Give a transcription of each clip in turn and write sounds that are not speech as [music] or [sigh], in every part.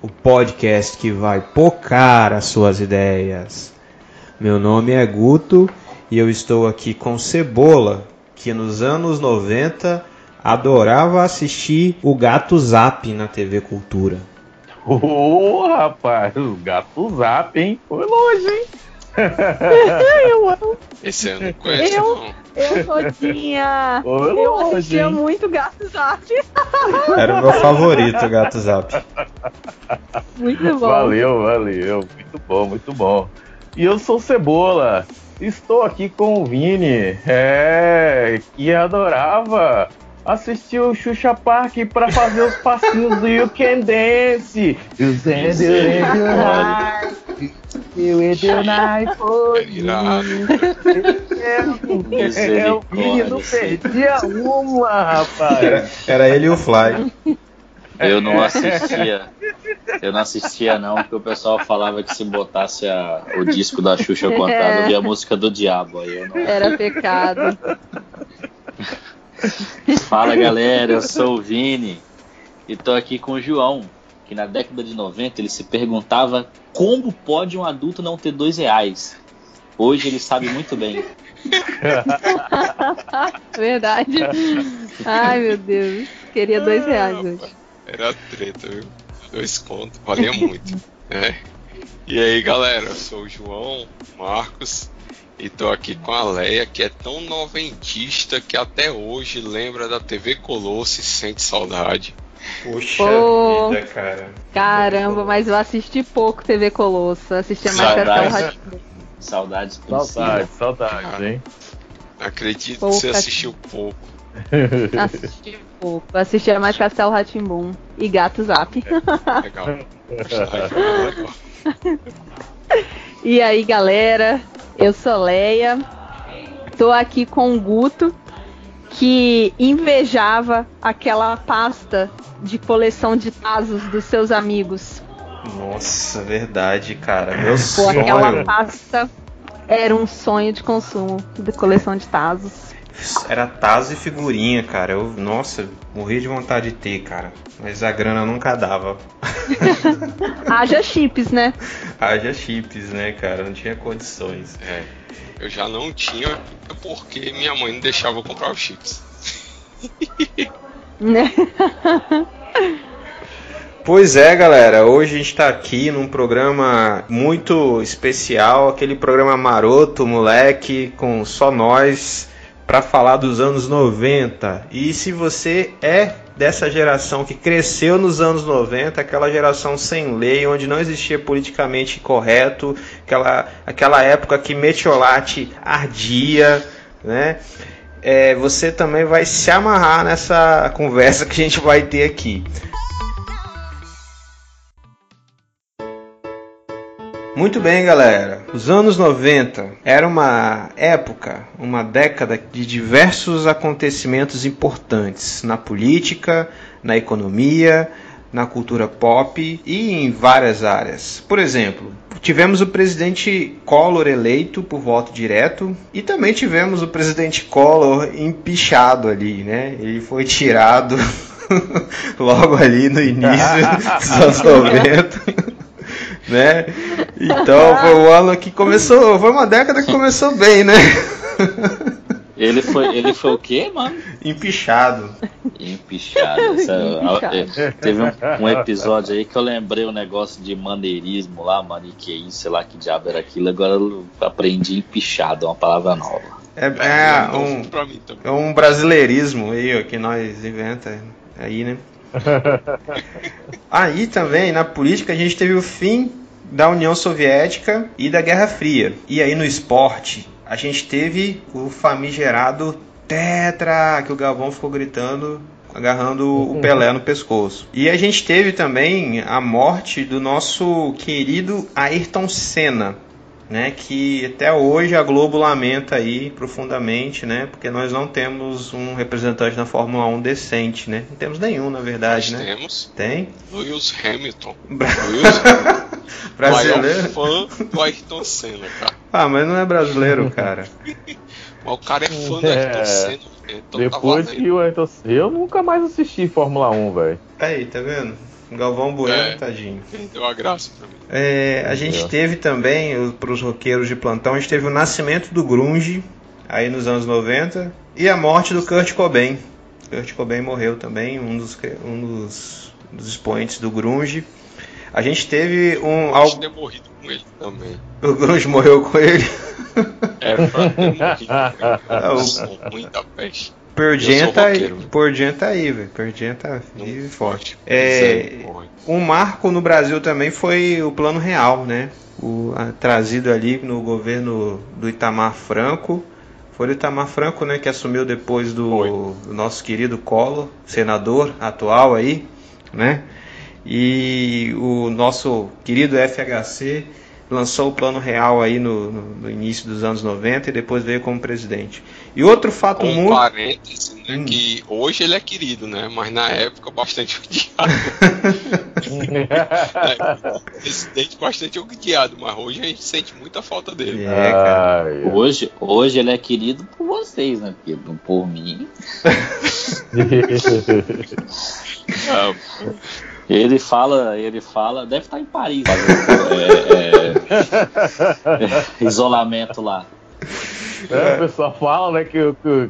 o podcast que vai pocar as suas ideias. Meu nome é Guto e eu estou aqui com Cebola, que nos anos 90 adorava assistir o Gato Zap na TV Cultura. Ô, oh, rapaz, o Gato Zap, hein? Foi longe, hein? [laughs] eu amo. Esse eu não conheço, eu, não. Eu, Todinha. eu assistia muito Gato Zap. Era o meu favorito, Gato Zap. Muito bom. Valeu, valeu. Muito bom, muito bom. E eu sou Cebola. Estou aqui com o Vini, é, que adorava assistir o Xuxa Park para fazer os passinhos do You Can Dance. You eu e deu na iPhone. Eu não perdia uma, rapaz. Era, era ele e o Fly. Eu não assistia. Eu não assistia não, porque o pessoal falava que se botasse a, o disco da Xuxa contado, é. eu via a música do diabo. Aí eu não... Era pecado. Fala galera, eu sou o Vini e tô aqui com o João que na década de 90 ele se perguntava como pode um adulto não ter dois reais. Hoje ele sabe muito bem. Verdade. Ai meu Deus. Queria dois reais hoje. Era treta, viu? Dois contos, valia muito. né? E aí galera, eu sou o João Marcos e tô aqui com a Leia, que é tão noventista que até hoje lembra da TV Colosso e sente saudade. Puxa Pô, vida, cara. Caramba, mas eu assisti pouco TV Colosso. Assistia mais Castelo Ratimbu. Saudades Saudades, saudades, hein? Acredito que você assistiu pouco. [laughs] Assisti pouco. Assistia mais Castelo Ratimbum e Gato Zap. É, legal. [laughs] [laughs] e aí, galera? Eu sou Leia. Tô aqui com o Guto, que invejava aquela pasta de coleção de Tazos dos seus amigos. Nossa, verdade, cara. Meu Pô, sonho. Aquela pasta era um sonho de consumo de coleção de Tazos. Era Tazo e figurinha, cara. Eu, nossa, morri de vontade de ter, cara. Mas a grana nunca dava. [laughs] Haja chips, né? Haja chips, né, cara? Não tinha condições. É. Eu já não tinha porque minha mãe não deixava eu comprar os chips. [laughs] Né? Pois é, galera. Hoje a gente está aqui num programa muito especial, aquele programa maroto, moleque, com só nós, para falar dos anos 90. E se você é dessa geração que cresceu nos anos 90, aquela geração sem lei, onde não existia politicamente correto, aquela, aquela época que metiolate ardia, né? é, você também vai se amarrar nessa conversa que a gente vai ter aqui. Muito bem, galera. Os anos 90 era uma época, uma década de diversos acontecimentos importantes na política, na economia, na cultura pop e em várias áreas. Por exemplo, tivemos o presidente Collor eleito por voto direto e também tivemos o presidente Collor empichado ali, né? Ele foi tirado [laughs] logo ali no início [laughs] dos anos 90. né? Então [laughs] foi um ano que começou, foi uma década que começou bem, né? Ele foi, ele foi o quê, mano? Empichado. Empichado. Essa, é, teve um, um, episódio aí que eu lembrei um negócio de maneirismo lá, maniqueísmo, sei lá que diabo era aquilo. Agora eu aprendi empichado, é uma palavra nova. É, é, um, é um brasileirismo aí que nós inventa aí, né? [laughs] aí também, na política, a gente teve o fim da União Soviética e da Guerra Fria. E aí no esporte, a gente teve o famigerado Tetra, que o Galvão ficou gritando agarrando o Pelé no pescoço. E a gente teve também a morte do nosso querido Ayrton Senna, né, que até hoje a Globo lamenta aí profundamente, né, porque nós não temos um representante na Fórmula 1 decente, né? Não temos nenhum, na verdade, Nós né? temos Tem? Lewis Hamilton. [laughs] Lewis [laughs] Brasileiro? maior fã do Ayrton Senna, cara. Ah, mas não é brasileiro, [laughs] cara. Mas o cara é fã do É. Ayrton Senna. Então Depois tá que o Ayrton Senna. Eu nunca mais assisti Fórmula 1, velho. Aí, tá vendo? Galvão Bueno, É. tadinho. Perdeu a graça pra mim. É, a gente teve também, para os roqueiros de plantão, a gente teve o nascimento do grunge, aí nos anos 90, e a morte do Kurt Cobain. Kurt Cobain morreu também, um dos, um dos, dos expoentes do grunge. A gente teve um... Acho Algo, ter morrido com ele também. [laughs] o grunge morreu com ele. É, o- muita [laughs] peste. Eu sou Jam tá aí, Jam tá aí, velho. Jam tá vivo e forte. É, Misericórdia. Um marco no Brasil também foi o Plano Real, né? O, a- trazido ali no governo do Itamar Franco. Foi o Itamar Franco, né, que assumiu depois do, do nosso querido Collor, senador atual aí, né? E o nosso querido FHC lançou o Plano Real aí no, no- no início dos anos 90 e depois veio como presidente. E outro fato Com um muito parêntese, né, Hum. que hoje ele é querido, né? Mas na época bastante odiado. [laughs] É, presidente bastante odiado, mas hoje a gente sente muita falta dele. É, cara. Ai, Hoje, hoje ele é querido por vocês, né? Porque por mim. [laughs] [laughs] Ah, Ele fala, ele fala, deve estar em Paris. é, é, é, isolamento lá. É, o pessoal fala, né, que,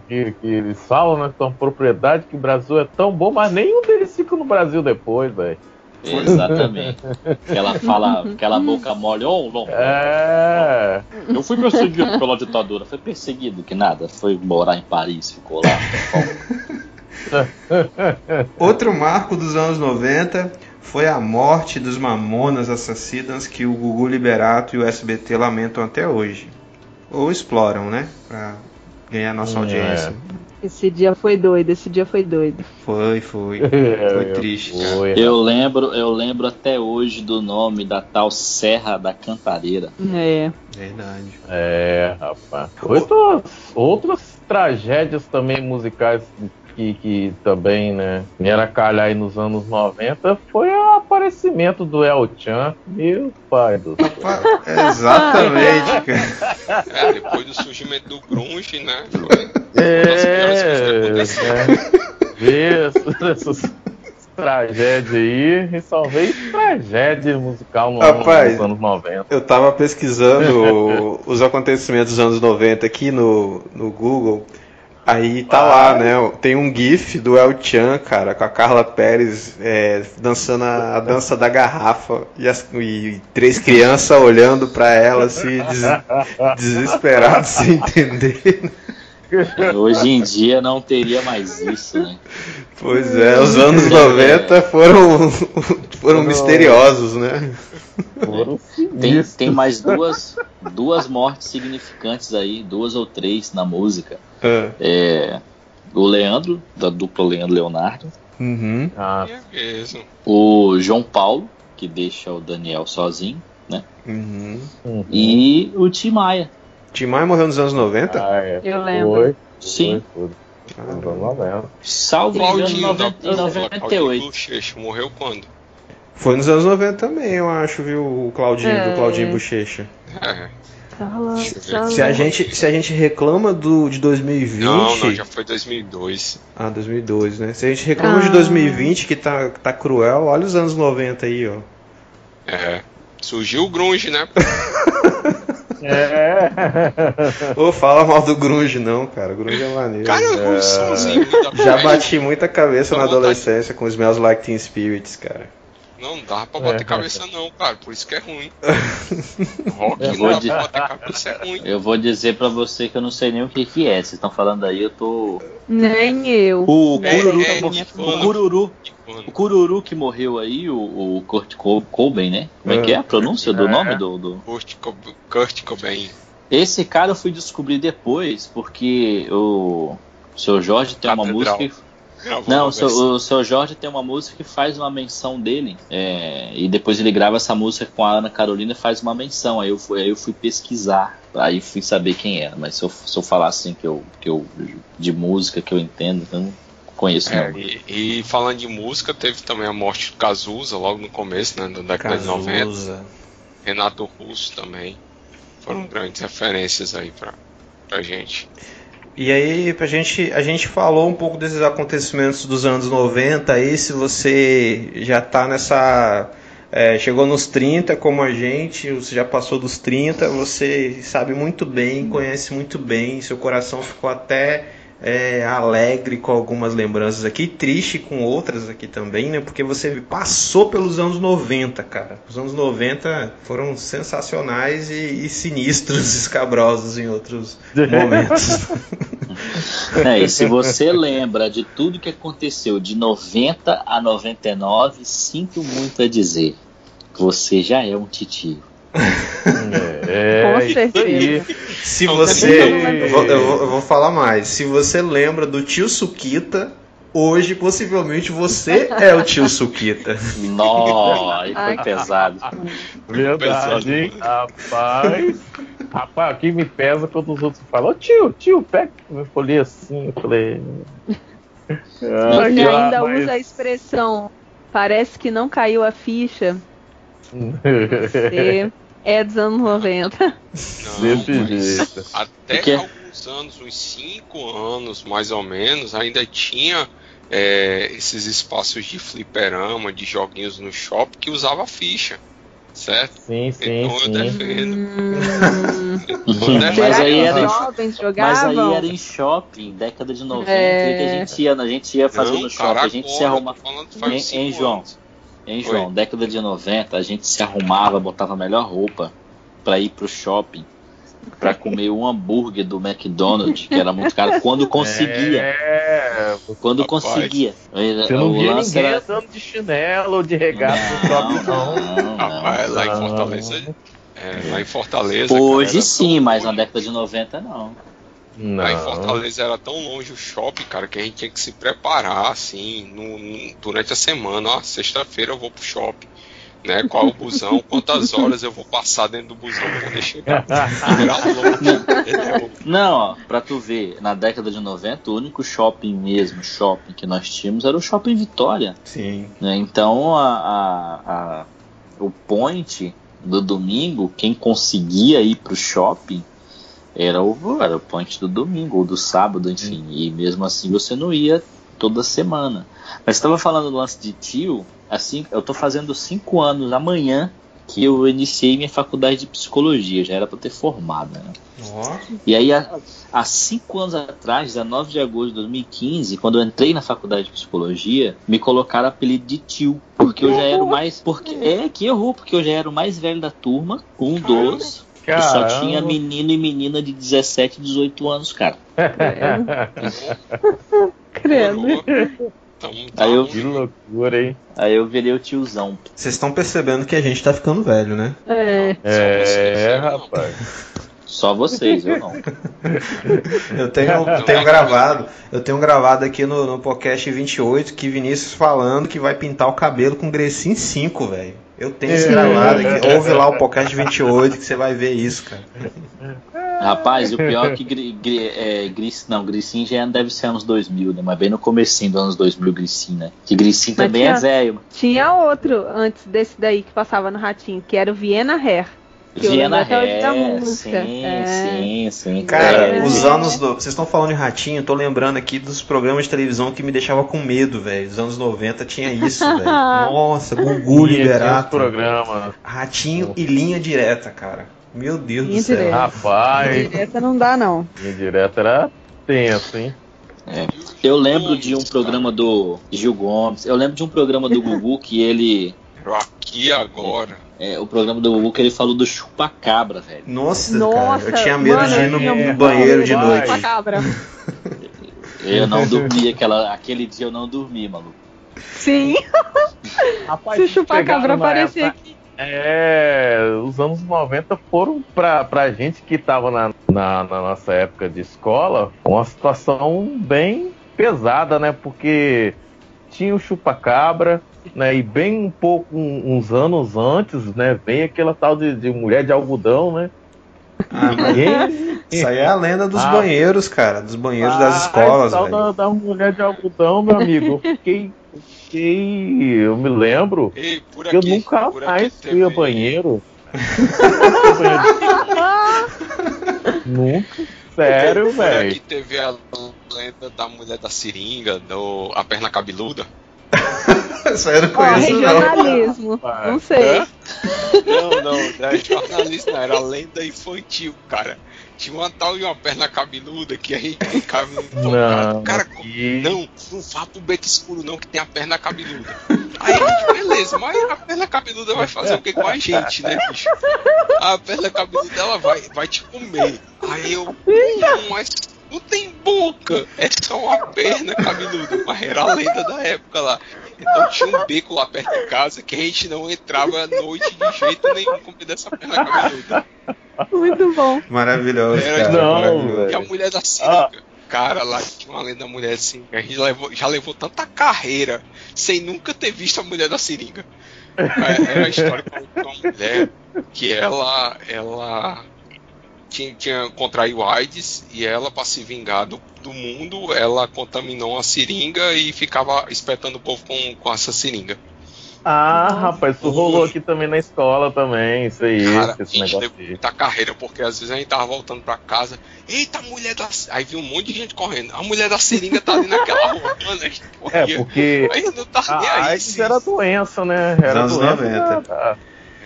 que, que, eles falam, né, que são propriedade, que o Brasil é tão bom, mas nenhum deles fica no Brasil depois, velho. Exatamente. Que ela fala, aquela boca mole, oh, não, É. eu fui perseguido pela ditadura. Foi perseguido, que nada. Foi morar em Paris, ficou lá. [laughs] Outro marco dos anos 90 foi a morte dos Mamonas Assassinas que o Gugu Liberato e o SBT lamentam até hoje. Ou exploram, né? Pra ganhar nossa Hum, audiência. Esse dia foi doido, esse dia foi doido. Foi, foi. [laughs] Foi triste, cara. Foi, Eu lembro, eu lembro até hoje do nome da tal Serra da Cantareira. É. Verdade. É, rapaz. Outras, outras tragédias também musicais que, que também, né, vieram a calhar aí nos anos 90 foi o aparecimento do El Chan. Meu pai do céu. Exatamente, cara. [laughs] é, depois do surgimento do grunge, né? Foi É, aconteceu. né? Essas tragédias aí, e só veio tragédia musical no, Rapaz, nos anos 90. Eu tava pesquisando os acontecimentos dos anos 90 aqui no, no Google. Aí tá lá, né? Tem um GIF do El Chan, cara, com a Carla Pérez é, dançando a, a [laughs] dança da garrafa e, as- e três crianças olhando pra ela, assim, des- desesperados, sem entender. Hoje em dia não teria mais isso, né? Pois é, os anos [laughs] 90 foram, foram misteriosos, né? Foram Tem, tem mais duas, duas mortes significantes aí, duas ou três na música. Ah, É, o Leandro, da dupla Leandro Leonardo. uhum. Ah, É. O João Paulo, que deixa o Daniel sozinho. Uhum. uhum. E o Tim Maia. Tim Maia morreu nos anos 90? Ah, é. Eu lembro. Foi, Sim. foi, anos 90. Salvo engano, Claudinho da 90 em Claudinho 98. Bochecha morreu quando? Foi nos anos 90 também, eu acho, viu? O Claudinho, É. do Claudinho Bochecha. É. Ver. sala. Se a gente, se a gente reclama do, de 2020. Não, não, já foi 2002. Ah, 2002, né? Se a gente reclama de Ah. 2020, que tá, que tá cruel, olha os anos 90 aí, ó. É. Surgiu o grunge, né? [laughs] É. Ô, fala mal do Grunge, não, cara. Grunge é maneiro. Cara, o somzinho da Já bati muita cabeça na adolescência com Smells Like Teen Spirits, cara. Não dá pra bater É. cabeça não, cara. Por isso que é ruim. [laughs] Rock Eu não vou dá de- pra bater cabeça é ruim. Eu vou dizer pra você que eu não sei nem o que, que é. Vocês estão falando aí, eu tô. Nem eu. O É, Cururu, é, mor- tipo, o Cururu, o Cururu que morreu aí, o, o Kurt Co- Cobain, né? Como é É. que é a pronúncia do É. nome do, do- Kurt, Co- Kurt Cobain. Esse cara eu fui descobrir depois, porque o seu Jorge tem uma Catedral. música. Gravou Não, o seu, o seu Jorge tem uma música que faz uma menção dele. é, e depois ele grava essa música com a Ana Carolina e faz uma menção. Aí eu fui, aí eu fui pesquisar. Aí fui saber quem era. Mas se eu, se eu falar assim que eu, que eu. de música que eu entendo, eu não conheço É, não. e, e falando de música, teve também a morte do Cazuza logo no começo, né? Da década de 90. Cazuza. Renato Russo também. Foram grandes referências aí pra, pra gente. E aí, pra gente, a gente falou um pouco desses acontecimentos dos anos 90, aí se você já tá nessa. é, chegou nos 30 como a gente, você já passou dos 30, você sabe muito bem, conhece muito bem, seu coração ficou até é, alegre com algumas lembranças aqui, triste com outras aqui também, né? Porque você passou pelos anos 90, cara. Os anos 90 foram sensacionais e, e sinistros, [laughs] escabrosos em outros momentos. [laughs] É, e se você lembra de tudo que aconteceu de 90 a 99, sinto muito a dizer. Você já é um titio. [laughs] É, Com isso certeza. aí. Se você. Eu vou, eu vou- falar mais. Se você lembra do tio Suquita, hoje possivelmente você [laughs] é o tio Suquita. Nó, aí foi pesado. [laughs] Verdade, hein? Rapaz. Rapaz, aqui me pesa quando os outros falam, ô tio, tio, pega. Eu falei assim, eu falei. Você Ai, ainda mas- usa a expressão parece que não caiu a ficha. Você é dos anos 90. Não, Desse jeito. Até Porque- alguns anos, uns 5 anos mais ou menos, ainda tinha é, esses espaços de fliperama, de joguinhos no shopping que usava ficha. Certo? Sim, sim, Então eu sim. defendo. Hum, Eu Mas aí era- Mas aí era em shopping, década de 90, É. que a gente ia, a gente ia fazer Não, no shopping, cara, a gente se agora, arrumava. cinco hein, João? anos. Hein, João? Década de 90, a gente se arrumava, botava a melhor roupa pra ir pro shopping, pra comer um hambúrguer do McDonald's, que era muito caro, quando conseguia. É, Quando Rapaz. conseguia. você não via ninguém era. andando de chinelo ou de regata no shopping, não. não, não. Rapaz, lá em. Fortaleza. É, lá em Fortaleza. Hoje cara, sim, mas na década de 90 não. Lá em Não. Fortaleza era tão longe o shopping, cara, que a gente tinha que se preparar, assim, no- no- durante a semana. Ó, sexta-feira eu vou pro shopping. Né? Qual o busão, [laughs] quantas horas eu vou passar dentro do busão pra poder chegar. [laughs] Louco? Não, ó, pra tu ver, na década de 90, o único shopping mesmo, shopping que nós tínhamos era o Shopping Vitória. Sim. né? Então a, a- a- o point do domingo, quem conseguia ir pro shopping era o, era o point do domingo ou do sábado, enfim. E mesmo assim você não ia toda semana. Mas você estava falando do lance de tio, assim, eu tô fazendo cinco anos amanhã que eu iniciei minha faculdade de psicologia, já era para ter formado, né? Ó. E aí, há, há cinco anos atrás, 19 de agosto de 2015, quando eu entrei na faculdade de psicologia, me colocaram apelido de tio. Porque eu já era o mais. Porque, é, que errou, porque eu já era o mais velho da turma, um dos. E só Caramba. tinha menino e menina de 17, 18 anos, cara. [laughs] Credo. Tamo, Aí eu- Que loucura, hein? Aí eu virei o tiozão. Vocês estão percebendo que a gente tá ficando velho, né? É. É, não. rapaz. Só vocês, eu não. [laughs] Eu tenho, eu tenho gravado, eu tenho gravado aqui no, no podcast 28 que Vinícius falando que vai pintar o cabelo com Grecin 5, velho. Eu tenho isso É. gravado aqui. Ouve lá o podcast 28 que você vai ver isso, cara. Rapaz, o pior é que gri, gri, é, Gris, não, Grissim já deve ser anos 2000, né? Mas bem no comecinho dos anos 2000, Grissim, né? Que Grissim Mas também é tinha- velho. Tinha outro antes desse daí que passava no Ratinho, que era o Viena Hair. Hoje da música. sim, É. sim, sim. Cara, É, os É. anos do. Vocês estão falando de ratinho, eu tô lembrando aqui dos programas de televisão que me deixava com medo, velho. Os anos 90 tinha isso, velho. [laughs] Nossa, Gugu Liberato. programas. Ratinho e linha direta, cara. Meu Deus Linha do céu. direta. Rapaz, Essa não dá, não. minha direta era tenso, hein? Eu lembro de um programa do Gil Gomes, eu lembro de um programa do Gugu que ele. Aqui agora. É, o programa do Gugu que ele falou do chupacabra, velho. Nossa, Nossa, cara, eu tinha medo mano, de ir no banheiro de noite. Pra cabra. [laughs] Eu não dormi, aquela, aquele dia eu não dormi, maluco. Sim, [laughs] Rapaz, se o chupacabra aparecer época- aqui. É, os anos 90 foram pra, pra gente que tava na, na, na nossa época de escola uma situação bem pesada, né? Porque tinha o chupacabra, né? E bem um pouco, um- uns anos antes, né? Vem aquela tal de, de mulher de algodão, né? Ah, isso aí é a lenda dos Ah. banheiros, cara. Dos banheiros Ah, das escolas, tal velho. da, da mulher de algodão, meu amigo. Eu fiquei, eu fiquei. Eu me lembro Ei, por que eu aqui, nunca por aqui mais fui a banheiro. [laughs] nunca. Sério, Por velho. aqui teve a lenda da mulher da seringa, do, a perna cabeluda. [laughs] Isso aí eu não Ó, conheço, não. regionalismo. Não sei. Hã? Não, não, não é jornalista, não, era lenda infantil, cara. Tinha uma tal e uma perna cabeluda que a gente ficava empolgado. Não, Cara, aqui- não, não vá pro beco escuro, não, que tem a perna cabeluda. Aí beleza, mas a perna cabeluda vai fazer o que com a gente, né, bicho? A perna cabeluda ela vai, vai te comer. Aí eu, "Hum, mas não tem boca, é só uma perna cabeluda. Mas era a lenda da época lá. Então tinha um beco lá perto de casa que a gente não entrava à noite de jeito nenhum com medo dessa perna cabeluda. Muito bom. Maravilhoso, Era cara. não, maravilhoso. E a mulher da seringa. Cara, lá tinha uma lenda da mulher assim. A gente levou- já levou tanta carreira sem nunca ter visto a mulher da seringa. É, Era a história de uma mulher que ela, ela tinha, tinha contraído AIDS e ela, para se vingar do, do mundo, ela contaminou uma seringa e ficava espetando o povo com, com essa seringa. Ah, rapaz, isso rolou aqui também na escola também, isso aí, Cara, a esse gente negócio muita carreira, porque às vezes a gente tava voltando pra casa, eita, a mulher da. Aí viu um monte de gente correndo. A mulher da seringa tá ali naquela rua, [laughs] mano. A gente É, corria. porque Aí não tá nem a aí. AIDS era doença, né? Era doença 90. da- da-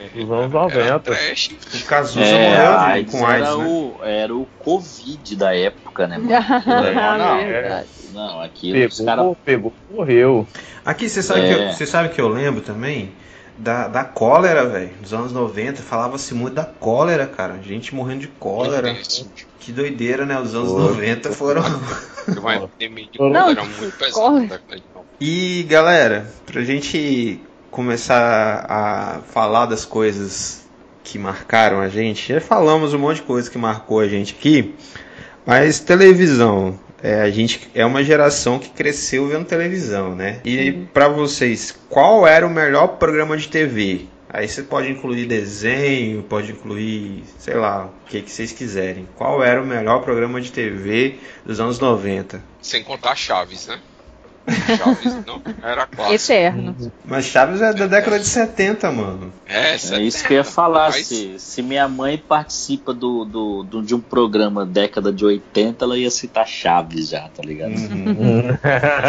dos anos Era 90. trash. O Cazuza É, morreu AIDS com AIDS, era, né? o, era o Covid da época, né, mano? Ah, [laughs] não, verdade. não, aquilo os Pegou, caras. pegou, morreu. Aqui, você sabe, É. que eu, você sabe que eu lembro também? Da, da cólera, velho. Dos anos 90, falava-se muito da cólera, cara. Gente morrendo de cólera. Que doideira, né? Os anos Pô. 90 foram. [laughs] Uma epidemia de Não, cólera era muito pesada. 90. E galera, pra gente começar a falar das coisas que marcaram a gente, já falamos um monte de coisa que marcou a gente aqui, mas televisão, é, a gente é uma geração que cresceu vendo televisão, né? E pra vocês, qual era o melhor programa de TV? Aí você pode incluir desenho, pode incluir, sei lá, o que, que vocês quiserem. Qual era o melhor programa de TV dos anos 90? Sem contar Chaves, né? [laughs] Chaves não era clássico. Eterno. Mas Chaves é da década de 70, mano. É, É isso que eu ia falar. Mas- Se, se minha mãe participa do, do, do- de um programa década de 80, ela ia citar Chaves já, tá ligado? Uhum.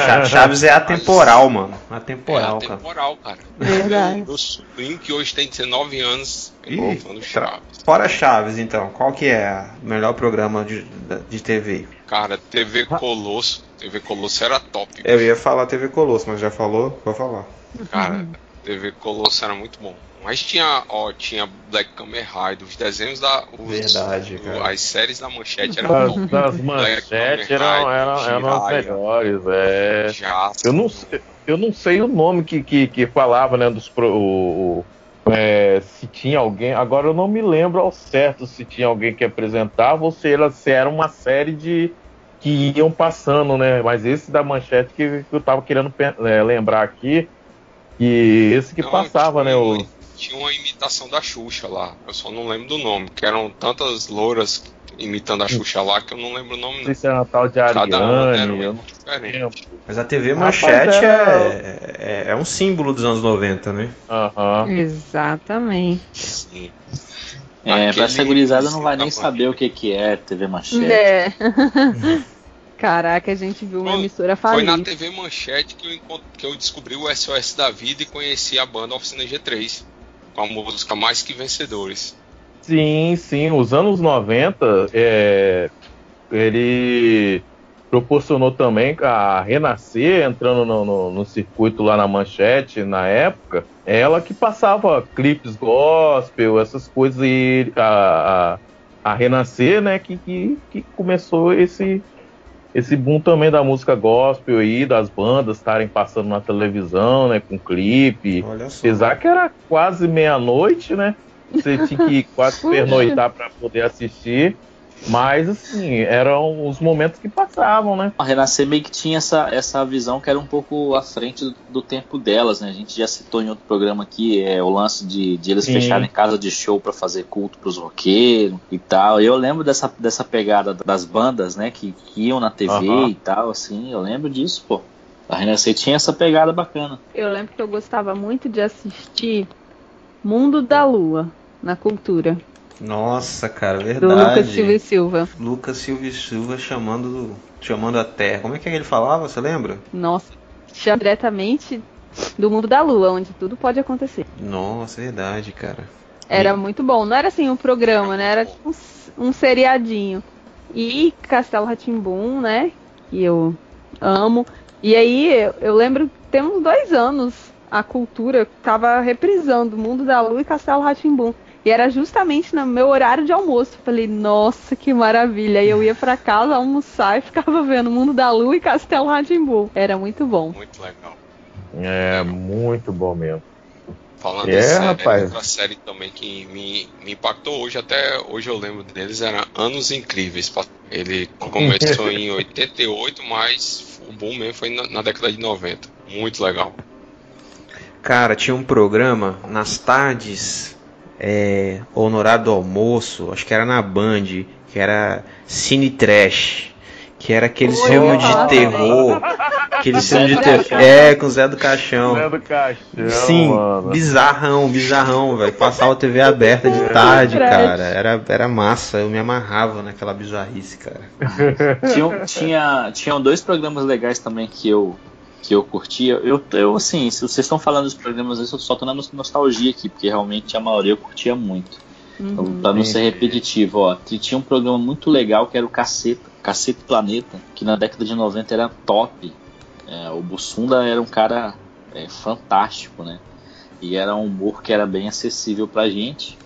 Cha- Chaves é atemporal, mano. Atemporal, é cara. temporal, cara. Verdade. Meu, meu sobrinho, que hoje tem 19 anos, Ih, do tra- Chaves. Fora Chaves, então, qual que é o melhor programa de, de TV? Cara, TV Colosso. TV Colosso era top. Eu ia falar TV Colosso, mas já falou? Vou falar. Cara, TV Colosso era muito bom. Mas tinha, ó, tinha Black Kamen Rider, os desenhos da. Os, Verdade, cara. As séries da manchete eram Das, top. manchetes Kamen eram, eram, eram as melhores, é. Jasper. Eu não, sei- eu não sei o nome que, que, que falava, né, dos pro, o- o- é, se tinha alguém, agora eu não me lembro ao certo se tinha alguém que apresentava ou se era, se era uma série de que iam passando, né? Mas esse da manchete que, que eu tava querendo é, lembrar aqui, que esse que Não, passava, né? tinha O, uma- Tinha uma imitação da Xuxa lá. Eu só não lembro do nome, que eram tantas louras imitando a Xuxa lá que eu não lembro o nome. não Não. sei se era Natal de Cada uma era Ariane, um diferente. Mas a TV Manchete era- é, é, é um símbolo dos anos 90, né? Aham. Exatamente. Sim. É, pra essa gurizada não vai nem saber o que, que é TV Manchete. É. [laughs] Caraca, a gente viu uma Foi- emissora Foi na. TV Manchete que eu, encont- que eu descobri o SOS da vida e conheci a banda Oficina G3. Com a música Mais Que Vencedores. Sim, sim. Os anos 90, é, ele proporcionou também a Renascer entrando no, no- no circuito lá na manchete na época. Ela que passava clipes gospel, essas coisas, e a, a, a Renascer, né, que, que, que começou esse, esse boom também da música gospel aí, das bandas estarem passando na televisão, né, com clipe. Olha só. Apesar que era quase meia-noite, né? Você tinha que [laughs] quase pernoitar para poder assistir. Mas, assim, eram os momentos que passavam, né? A Renascer meio que tinha essa, essa visão que era um pouco à frente do, do tempo delas, né? A gente já citou em outro programa aqui é, o lance de, de eles Sim. fecharem casa de show para fazer culto pros roqueiros e tal. E eu lembro dessa, dessa pegada das bandas, né? Que, que iam na TV Aham. e tal, assim. Eu lembro disso, pô. A Renascer tinha essa pegada bacana. Eu lembro que eu gostava muito de assistir Mundo da Lua na cultura, Nossa, cara, do verdade. Lucas Silva e Silva. Lucas Silva e Silva chamando, chamando a Terra. Como é que ele falava, você lembra? Nossa, chama diretamente do mundo da lua, onde tudo pode acontecer. Nossa, verdade, cara. Era muito bom. Não era assim um programa, né? Era tipo um, um seriadinho. E Castelo Ratimbum, né? Que eu amo. E aí eu, eu lembro que tem uns dois anos a cultura tava reprisando Mundo da Lua e Castelo Ratimbum. E era justamente no meu horário de almoço. Falei, nossa, que maravilha. Aí eu ia pra casa almoçar e ficava vendo Mundo da Lua e Castelo Ratimbum. Era muito bom. Muito legal. É, muito bom mesmo. Falando É, em série, rapaz. outra série também que me, me impactou hoje, até hoje eu lembro deles, era Anos Incríveis. Ele começou em [laughs] 88, mas o boom mesmo foi na, na década de 90. Muito legal. Cara, tinha um programa nas tardes, é, ou no horário do almoço, acho que era na Band, que era Cine Trash. Que era aqueles Oi, filmes de terror. Aqueles [laughs] filmes de terror. É, com o Zé do Caixão. Zé do Caixão, Sim, mano. bizarrão, bizarrão, velho. Passava TV aberta de tarde, cara. Era, era massa, eu me amarrava naquela bizarrice, cara. Tinham, tinha, tinham dois programas legais também que eu que eu curtia. Eu, eu assim, se vocês estão falando dos programas, eu só tô na nos- nostalgia aqui, porque realmente a maioria eu curtia muito. Então, Uhum. pra não ser repetitivo, ó, tinha um programa muito legal que era o Caceta, Caceta Planeta, que na década de 90 era top. É, o Bussunda era um cara é, fantástico, né? E era um humor que era bem acessível pra gente.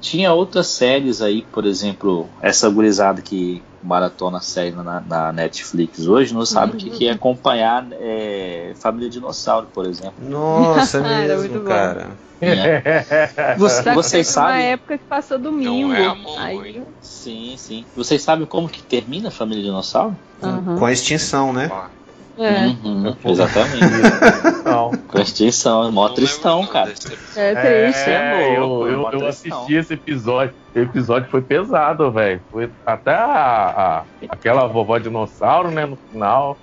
Tinha outras séries aí, por exemplo, essa gurizada que maratona série na, na Netflix hoje não sabe o que, que é acompanhar é, Família Dinossauro, por exemplo. Nossa, Era mesmo, cara. né? [laughs] Você- vocês uma sabem? época que passou domingo. Não é. Aí, Sim, sim. Vocês sabem como que termina a Família Dinossauro? aham. Com a extinção, né? É, Uhum, exatamente. [laughs] Extinção, é mó tristão, cara. é triste. é eu, louco, eu, eu tristão. assisti esse episódio. O episódio foi pesado, velho. Foi até a, a- aquela vovó dinossauro, né, no final.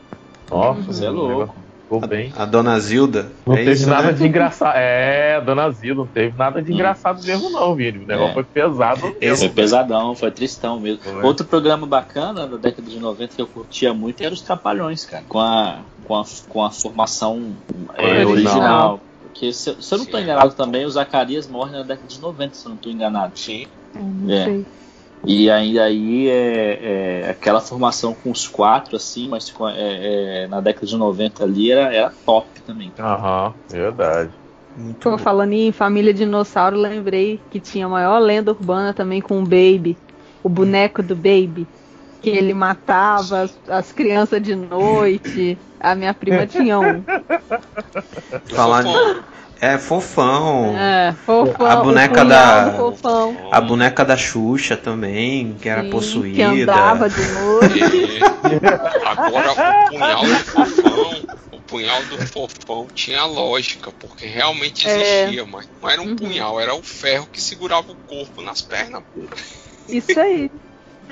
Nossa, Você é louco. Ficou bem. A dona Zilda. Não é teve isso, nada né? de engraçado. É, dona Zilda, não teve nada de Hum. engraçado mesmo, não, Vini. O negócio É. foi pesado Esse- Foi pesadão, foi tristão mesmo. Foi. Outro programa bacana da década de 90 que eu curtia muito era os Trapalhões, cara. Com a, com a, com a formação é, Original. original. Porque se, se eu não tô Sim. enganado também, o Zacarias morre na década de 90, se eu não tô enganado. Sim, Não É. sei. E ainda aí é, é, aquela formação com os quatro, assim, mas com- é, é, na década de 90 ali era, era top também. Aham, verdade. Muito Pô, bom. falando em família dinossauro, lembrei que tinha a maior lenda urbana também com o Baby, o boneco do Baby, que ele matava as, as crianças de noite. A minha prima tinha um. Falar. É fofão. É, fofão. A boneca da- Fofão. A boneca da Xuxa também, que era Sim, possuída. Que andava de noite. Agora o punhal do fofão, o punhal do fofão tinha lógica, porque realmente É. existia, mas não era um Uhum. punhal, era o ferro que segurava o corpo nas pernas. Isso aí.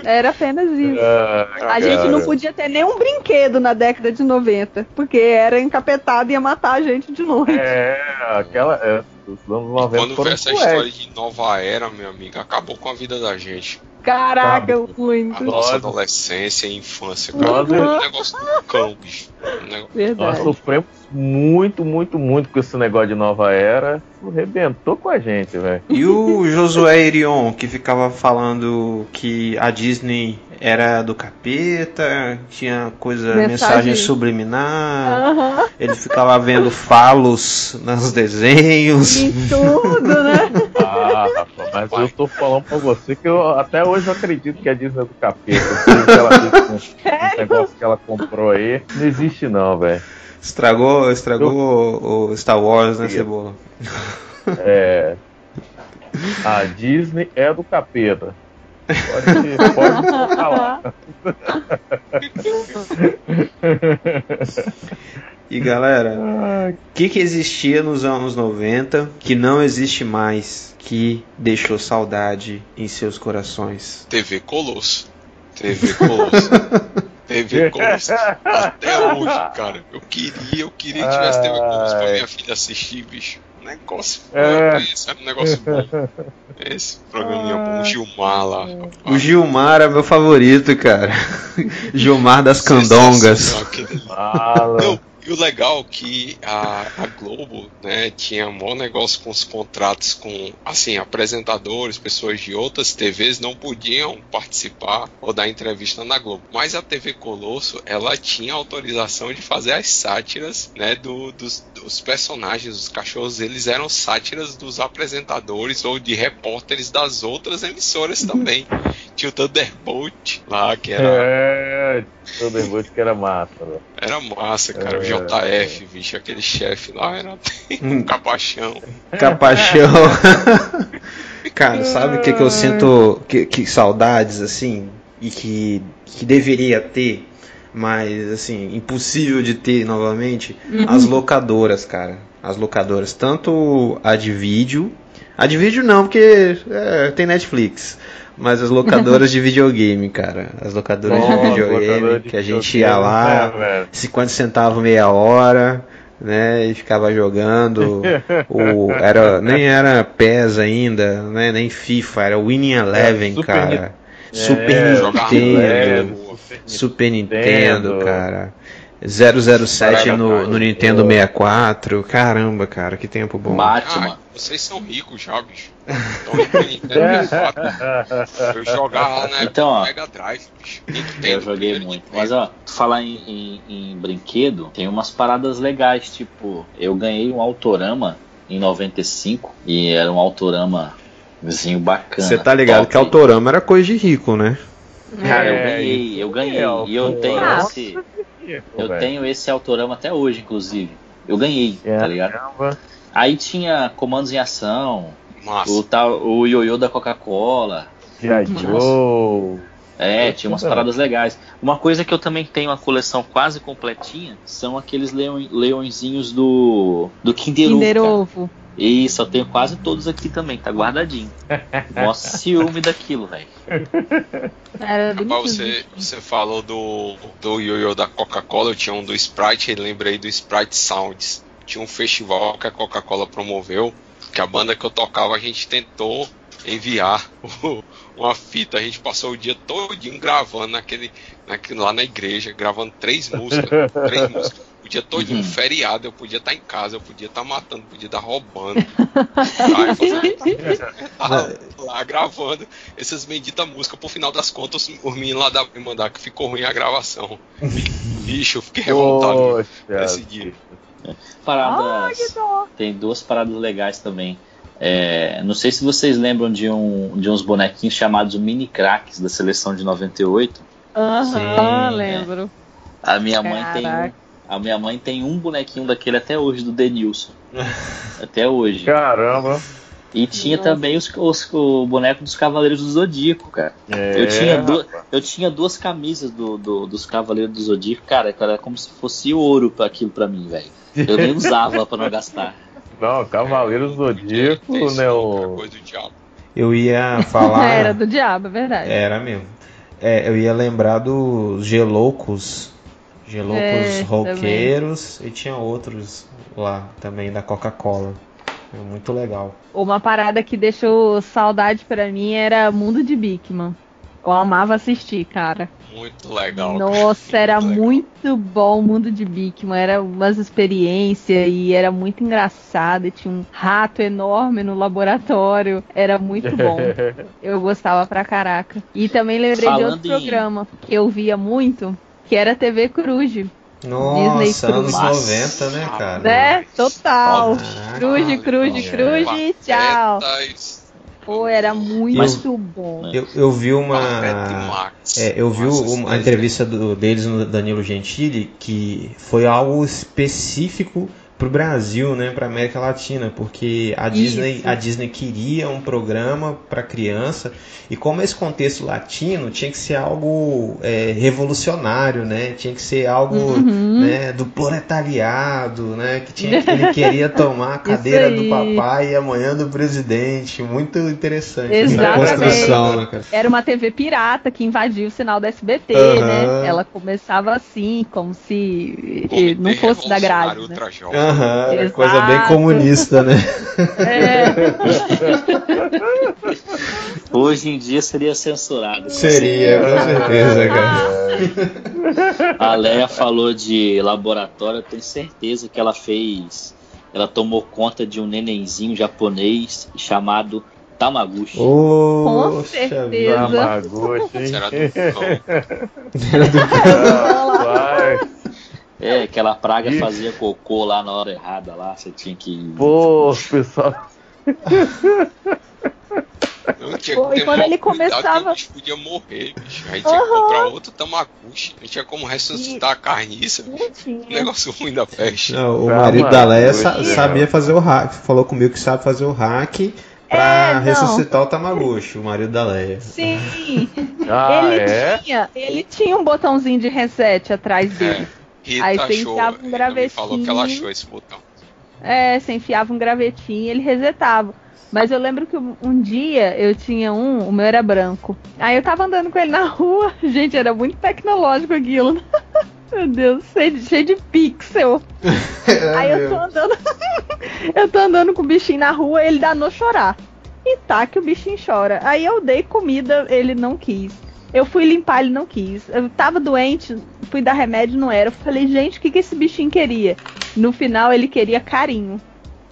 Era apenas isso. Ah, A gente não podia ter nenhum brinquedo na década de 90, porque era encapetado e ia matar a gente de noite. É, aquela. É, os anos 90 Quando foram veio essa cruéis. história de nova era, meu amigo, acabou com a vida da gente. Caraca, Sabe? A muito. nossa Nossa. adolescência e infância, cara. Um negócio do cão, bicho. Um negócio- Nós sofremos muito, muito, muito com esse negócio de nova era. Rebentou com a gente, velho. E o Josué Irion, que ficava falando que a Disney era do capeta, tinha coisa, Mensagem. mensagem subliminar, Aham, ele ficava vendo falos nos desenhos. em tudo, né? [laughs] Ah, rapaz, mas eu tô falando pra você que eu até hoje eu acredito que a Disney é do capeta. Que ela fez com [laughs] esse negócio que ela comprou aí. Não existe não, velho. Estragou, estragou o o Star Wars, né. Cebola? É. A Disney é do capeta. Pode, [laughs] pode falar. [laughs] E galera, o [laughs] que, que existia nos anos 90 que não existe mais, que deixou saudade em seus corações? TV Colosso. TV Colosso. [laughs] TV Colosso. Até hoje, cara. Eu queria, eu queria que tivesse TV Colosso pra minha filha assistir, bicho. Negócio. É. Esse era um negócio bom. [laughs] Esse programinha bom. Gilmar lá. O Gilmar é meu favorito, cara. Gilmar das Candongas. Não, e o legal é que a, a Globo, né, tinha maior negócio com os contratos com, assim, apresentadores, pessoas de outras TVs não podiam participar ou dar entrevista na Globo. Mas a TV Colosso, ela tinha autorização de fazer as sátiras, né, do, dos, dos personagens, os cachorros, eles eram sátiras dos apresentadores ou de repórteres das outras emissoras também. Tinha o Thunderbolt lá, que era, É, Thunderbolt que era massa, velho. era massa, cara. O É. JF, bicho, aquele chefe lá era [laughs] um capachão. Capachão. [laughs] Cara, sabe o que, que eu sinto que, que saudades assim e que, que deveria ter, mas assim impossível de ter novamente as locadoras, cara. As locadoras, tanto a de vídeo, a de vídeo não, porque é, tem Netflix. Mas as locadoras de videogame, cara. As locadoras de Nossa, videogame, locadora de que a gente videogame, ia lá, né, velho? 50 centavos meia hora, né? E ficava jogando. o, era, nem era PES ainda, né? Nem FIFA, era Winning Eleven, Super cara. Ni- Super É, Nintendo. Lego. Super Nintendo, Nintendo. cara. 007 Caraca, no, no Nintendo eu- 64. Caramba, cara, que tempo bom. Batman. Ah, vocês são ricos já, bicho. Então, [laughs] [laughs] Nintendo 64, eu jogava lá na época Então, ó. Mega Drive, bicho. Nintendo, Eu joguei muito. Nintendo. Mas ó, falar em, em- em brinquedo, tem umas paradas legais, tipo, eu ganhei um autorama em 95 e era um autoramazinho bacana. Você tá ligado top. que Autorama era coisa de rico, né? Cara, eu É, ganhei, eu ganhei. é, E eu tenho ah, Eu tenho esse autorama até hoje, inclusive. Eu ganhei, É. tá ligado? Caramba. Aí tinha comandos em ação, Massa. o tal, o ioiô da Coca-Cola. Joe. É, tinha umas paradas legais. Uma coisa que eu também tenho uma coleção quase completinha são aqueles leão, leõezinhos do do Kinder Ovo. Kinder cara. Ovo. Isso, eu tenho quase todos aqui também, tá guardadinho. Nossa, [laughs] ciúme daquilo, velho. Você, você falou do, do ioiô da Coca-Cola, eu tinha um do Sprite, e lembrei do Sprite Sounds. Tinha um festival que a Coca-Cola promoveu, que a banda que eu tocava a gente tentou enviar [laughs] o- uma fita, a gente passou o dia todinho gravando naquele, naquele lá na igreja, gravando três músicas, três músicas. [laughs] Dia todinho, Uhum. feriado, eu podia estar em casa, eu podia estar matando, podia estar roubando. Aí, fazendo- tava lá gravando essas benditas músicas, por final das contas, os meninos lá da me mandar que ficou ruim a gravação. [laughs] Bicho, eu fiquei revoltado nesse dia. Paradas. tem duas paradas legais também. É, não sei se vocês lembram de, um, de uns bonequinhos chamados mini cracks da seleção de 98. Aham, Sim. lembro. A minha mãe tem um, Caraca. A minha mãe tem um bonequinho daquele até hoje do Denilson. [laughs] até hoje. Caramba. E tinha Nossa. também os, os- o boneco dos Cavaleiros do Zodíaco, cara. É, Eu tinha, du- eu tinha duas camisas do, do- dos Cavaleiros do Zodíaco, cara, era como se fosse ouro pra aquilo pra mim, velho. Eu nem [laughs] usava pra não gastar. Não, Cavaleiros do Zodíaco, isso, né? O... coisa do diabo. Eu ia falar. [laughs] Era do diabo, é verdade. Era mesmo. É, eu ia lembrar dos Geloucos. Geloucos É, roqueiros e tinha outros lá também da Coca-Cola. É muito legal. Uma parada que deixou saudade pra mim era Mundo de Bigman. Eu amava assistir, cara. Muito legal. Nossa, era legal. muito bom o Mundo de Bigman. Era umas experiências e era muito engraçado. E tinha um rato enorme no laboratório. Era muito bom. [laughs] Eu gostava pra caraca. E também lembrei de Falando outro em- programa que eu via muito, que era TV Cruz. Nossa, Disney anos Cruz. 90, né, cara? Né? Total. Caraca. Cruz, cruz, cruz tchau. Pô, era muito Mas- bom. Eu, eu vi uma. É, eu vi uma esse entrevista do- deles no Danilo Gentili que foi algo específico pro Brasil, né, pra América Latina, porque a Disney, a Disney queria um programa para criança e como esse contexto latino tinha que ser algo é, revolucionário, né, tinha que ser algo Uhum. né, do proletariado, né, que tinha, ele queria tomar a [laughs] cadeira do papai e amanhã do presidente, muito interessante essa Exatamente. construção, né, cara? Era uma TV pirata que invadiu o sinal da SBT, Aham. né? Ela começava assim, como se não fosse da grade. Né? Aham, era Exato. coisa bem comunista, né? É, [laughs] Hoje em dia seria censurado. Seria, com certeza, cara. A Leia falou de laboratório, eu tenho certeza que ela fez. Ela tomou conta de um nenenzinho japonês chamado Tamaguchi. Poxa certeza. vida. Tamagotchi, hein? Será do cão. Vai. É, aquela praga Ih. fazia cocô lá na hora errada lá, você tinha que. Pô, pessoal. Não tinha Pô, e quando ele começava- o bicho podia morrer, bicho. Aí tinha que comprar outro Tamaguchi. Não tinha como ressuscitar a carniça. Um negócio ruim da peste. Não, o Ah, marido mano, da Leia sa- é. sabia fazer o hack. Falou comigo que sabe fazer o hack pra É, ressuscitar o Tamagotchi, o marido da Leia. Sim, Ah, ele é? tinha, ele tinha um botãozinho de reset atrás dele. Rita Aí você achou, enfiava um me falou que ela gravetinho. achou esse botão. É, você enfiava um gravetinho e ele resetava. Mas eu lembro que um dia eu tinha um, o meu era branco. Aí eu tava andando com ele na rua. [laughs] Gente, era muito tecnológico aquilo. [laughs] Meu Deus, cheio de, cheio de pixel. [laughs] Aí eu tô andando. eu tô andando com o bichinho na rua, ele danou chorar. E tá que o bichinho chora. Aí eu dei comida, ele não quis. Eu fui limpar, ele não quis. Eu tava doente, fui dar remédio, não era. Eu falei, gente, o que, que esse bichinho queria? No final, ele queria carinho.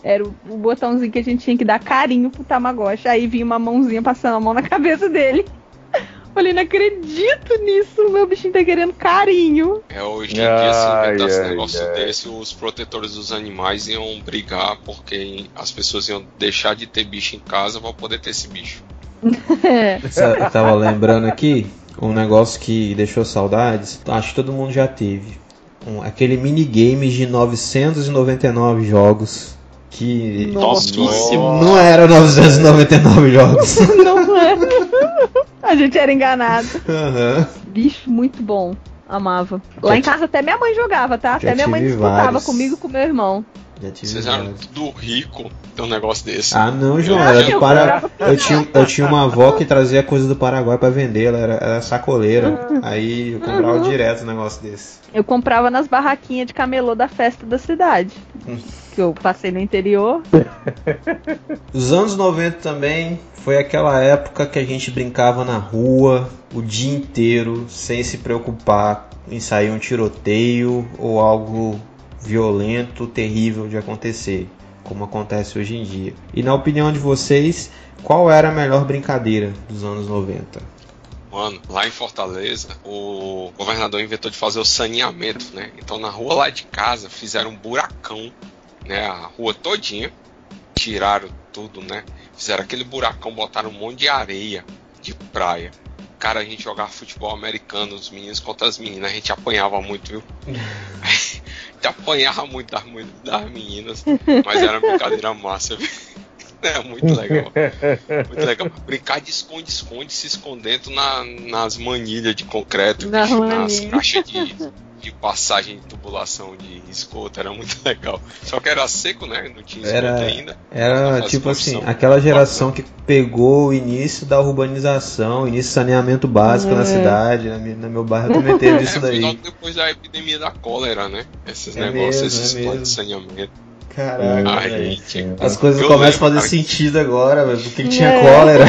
Era o, o botãozinho que a gente tinha que dar carinho pro Tamagotchi. Aí vinha uma mãozinha passando a mão na [laughs] cabeça dele. Falei, não acredito nisso. Meu bichinho tá querendo carinho. É, hoje em dia, se Ai, inventasse um negócio ai. desse, os protetores dos animais iam brigar porque as pessoas iam deixar de ter bicho em casa pra poder ter esse bicho. Eu tava lembrando aqui um negócio que deixou saudades. Acho que todo mundo já teve. Um- aquele minigame de 999 jogos. Que Topíssimo. não era 999 jogos. [laughs] não é. A gente era enganado. Aham. Bicho, muito bom. Amava. Lá em casa até minha mãe jogava, tá? Até minha mãe disputava vários. comigo e com meu irmão. Já tive Vocês eram tudo rico ter um negócio desse. Ah não, João, era do Para... eu, tinha, eu tinha uma avó que trazia coisa do Paraguai pra vender, ela era, era sacoleira. Aí eu comprava Uhum. direto um negócio desse. Eu comprava nas barraquinhas de camelô da festa da cidade. Que eu passei no interior. [laughs] Os anos 90 também foi aquela época que a gente brincava na rua o dia inteiro sem se preocupar em sair um tiroteio ou algo violento, terrível de acontecer, como acontece hoje em dia. E na opinião de vocês, qual era a melhor brincadeira dos anos 90? Mano, lá em Fortaleza, o governador inventou de fazer o saneamento, né? Então na rua lá de casa fizeram um buracão, né? A rua todinha, tiraram tudo, né? Fizeram aquele buracão, botaram um monte de areia de praia. Cara, a gente jogava futebol americano, os meninos contra as meninas, a gente apanhava muito, viu? [laughs] apanhava muito das, das meninas, mas era uma brincadeira massa? [laughs] É muito legal. Muito legal. Brincar de esconde-esconde, se escondendo na, nas manilhas de concreto, nas manilha. caixas de, de passagem de tubulação de esgoto. Era muito [laughs] legal. Só que era seco, né? Não tinha esgoto Era- ainda. Era tipo assim, aquela geração que pegou o início da urbanização, o início do saneamento básico na É. cidade. Na, no meu bairro também teve isso É, foi daí. logo depois da epidemia da cólera, né? Esses É negócios, mesmo, esses é planos de saneamento. Caraca, Ai, gente. As coisas Eu começam a fazer cara. sentido agora, velho. Porque tinha É. cólera.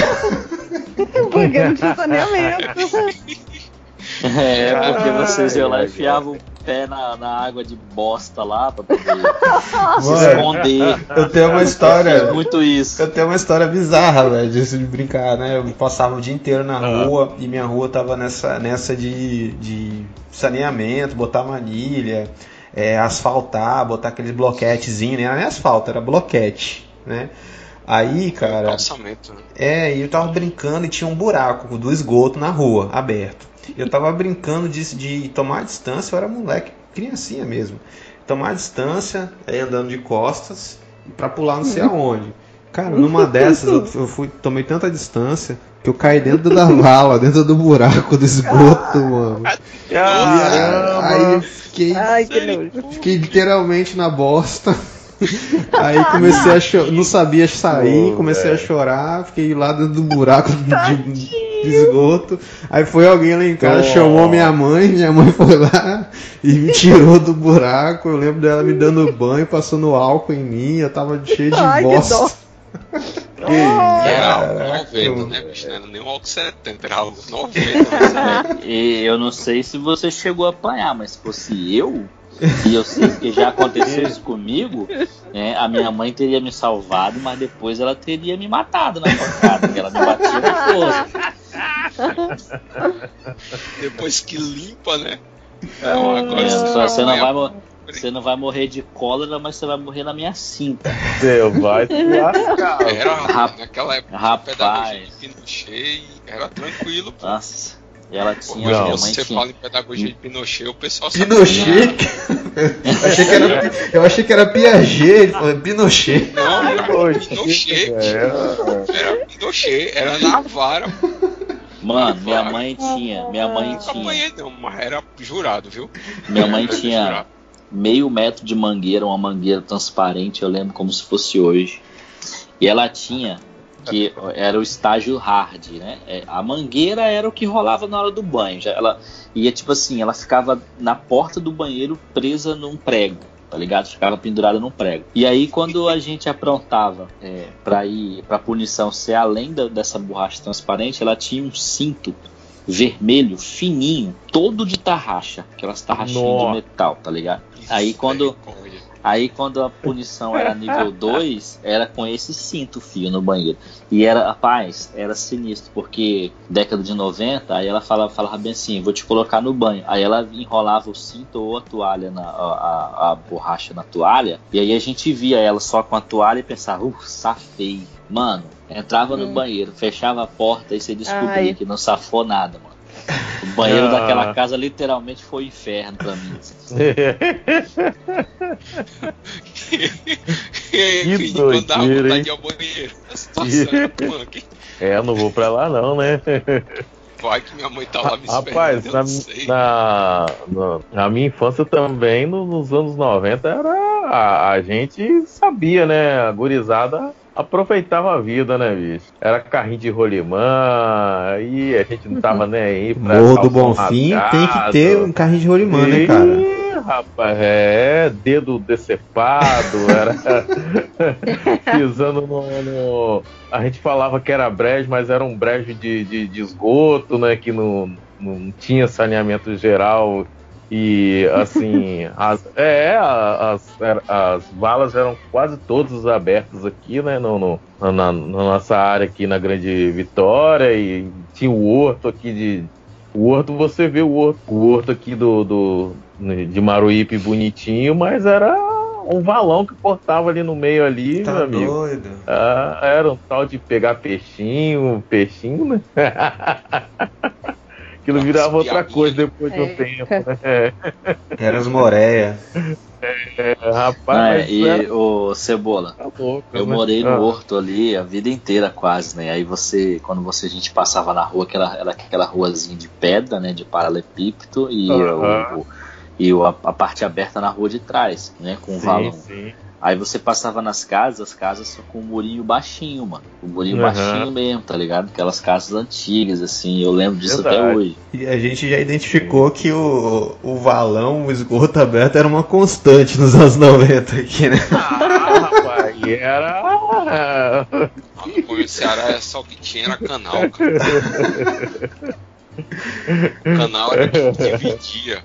Porque não tinha saneamento. [laughs] É, porque Caralho, vocês iam lá e enfiavam o pé na, na água de bosta lá pra poder se esconder. eu tenho uma história. muito isso. Eu tenho uma história bizarra, velho, disso de brincar, né? Eu passava o dia inteiro na Ah. rua e minha rua tava nessa, nessa de, de saneamento, botar manilha, é, asfaltar, botar aqueles bloquetezinhos, né? Não era nem asfalto, era bloquete, né? Aí, cara, Calçamento, né? é, e eu tava brincando e tinha um buraco do esgoto na rua, aberto. Eu tava brincando de, de tomar distância, eu era moleque, criancinha mesmo. tomar distância, aí andando de costas, pra pular não sei aonde. Cara, numa dessas eu, fui, tomei tanta distância que eu caí dentro da vala, dentro do buraco do esgoto, [laughs] mano. E aí, aí eu fiquei, Ai, fiquei literalmente na bosta. Aí comecei a chorar, não sabia sair, comecei a chorar, fiquei lá dentro do buraco de, de esgoto. Aí foi alguém lá em casa, Oh. chamou minha mãe, minha mãe foi lá e me tirou do buraco. Eu lembro dela me dando banho, passando álcool em mim, eu tava cheio de Ai, que bosta. dó. Que era algo Caraca, 90, né, bicho? Não era nem um algo 70, era algo 90. né? E eu não sei se você chegou a apanhar, mas se fosse eu, e eu sei que já aconteceu isso comigo, né, a minha mãe teria me salvado, mas depois ela teria me matado na pancada, porque ela me batia com força. [laughs] Depois que limpa, né? Não, agora É, você só você não vai mo- Você não vai morrer de cólera, mas você vai morrer na minha cinta. Você vai se lascar. [laughs] Era, Rap- naquela época, rapaz. pedagogia de Pinochet era tranquilo, pô. Nossa. E ela tinha, Hoje Não. minha você tinha. fala em pedagogia de Pinochet, o pessoal sabe. Pinochet? [laughs] eu, achei que era, eu achei que era Piaget, ele falou Pinochet. Não, era Poxa, Pinochet, é. Era Pinochet, era na vara. Mano, minha mãe tinha, minha mãe Nunca tinha, apanhei não, mas era jurado, viu? minha mãe tinha meio metro de mangueira, uma mangueira transparente, eu lembro como se fosse hoje. E ela tinha que era o estágio hard, né? É, A mangueira era o que rolava na hora do banho. Ela ia tipo assim, ela ficava na porta do banheiro presa num prego, tá ligado? Ficava pendurada num prego. E aí quando a gente aprontava é, para ir para punição ser além da- dessa borracha transparente, ela tinha um cinto vermelho fininho, todo de tarraxa, aquelas tarraxinhas de Nossa. metal, tá ligado? Aí quando Misericórdia. Aí quando a punição era nível [laughs] 2, era com esse cinto fio no banheiro. E era, rapaz, era sinistro, porque década de 90, aí ela falava, falava bem assim, vou te colocar no banho. Aí ela enrolava o cinto ou a toalha, na, a, a- a borracha na toalha, e aí a gente via ela só com a toalha e pensava, uh, safei. Mano, entrava no Hum. banheiro, fechava a porta e você descobria Ai. que não safou nada, mano. O banheiro Ah. daquela casa literalmente foi o inferno pra mim. assim. [laughs] Que doideira, vontade de ir ao banheiro. [laughs] É, não vou pra lá não, né? Vai que minha mãe tá lá me Rapaz, na, na, na, na minha infância também, no- nos anos 90, era, a, a gente sabia, né? A gurizada aproveitava a vida, né, bicho? Era carrinho de rolimã, e a gente não tava nem aí pra Morro do Bonfim tem que rasgado. ter um carrinho de rolimã, né, cara? Rapaz, é, dedo decepado, era [laughs] pisando no, no- A gente falava que era brejo, mas era um brejo de, de, de esgoto, né? Que não, não tinha saneamento geral. E assim, [laughs] as, é, a- as, as valas eram quase todas abertas aqui, né? No, no- na, na nossa área aqui na Grande Vitória, e tinha o horto aqui de, o horto, você vê o horto, o horto aqui do, do de Maruípe bonitinho, mas era um valão que cortava ali no meio ali, Tá meu amigo. doido. Ah, era um tal de pegar peixinho, peixinho, né? [laughs] Aquilo virava outra coisa depois de um É. tempo, né? [laughs] É, Era as moreia. é, rapaz, Não, é, e era o Cebola, tá louco, eu né? morei no Ah, Horto ali a vida inteira quase, né? Aí você, quando você a gente passava na rua, aquela, era aquela ruazinha de pedra, né? De paralelepípedo e, o, o- e o- a, a parte aberta na rua de trás, né? Com o sim, valão. sim. Aí você passava nas casas, as casas só com um murinho baixinho, mano. O murinho Aham. baixinho mesmo, tá ligado? Aquelas casas antigas, assim, eu lembro disso até Verdade. hoje. E a gente já identificou que o, o valão, o esgoto aberto era uma constante nos anos 90 aqui, né? Ah, rapaz, e era. No Cunha Ceará era só o que tinha era canal, cara. [laughs] canal era que dividia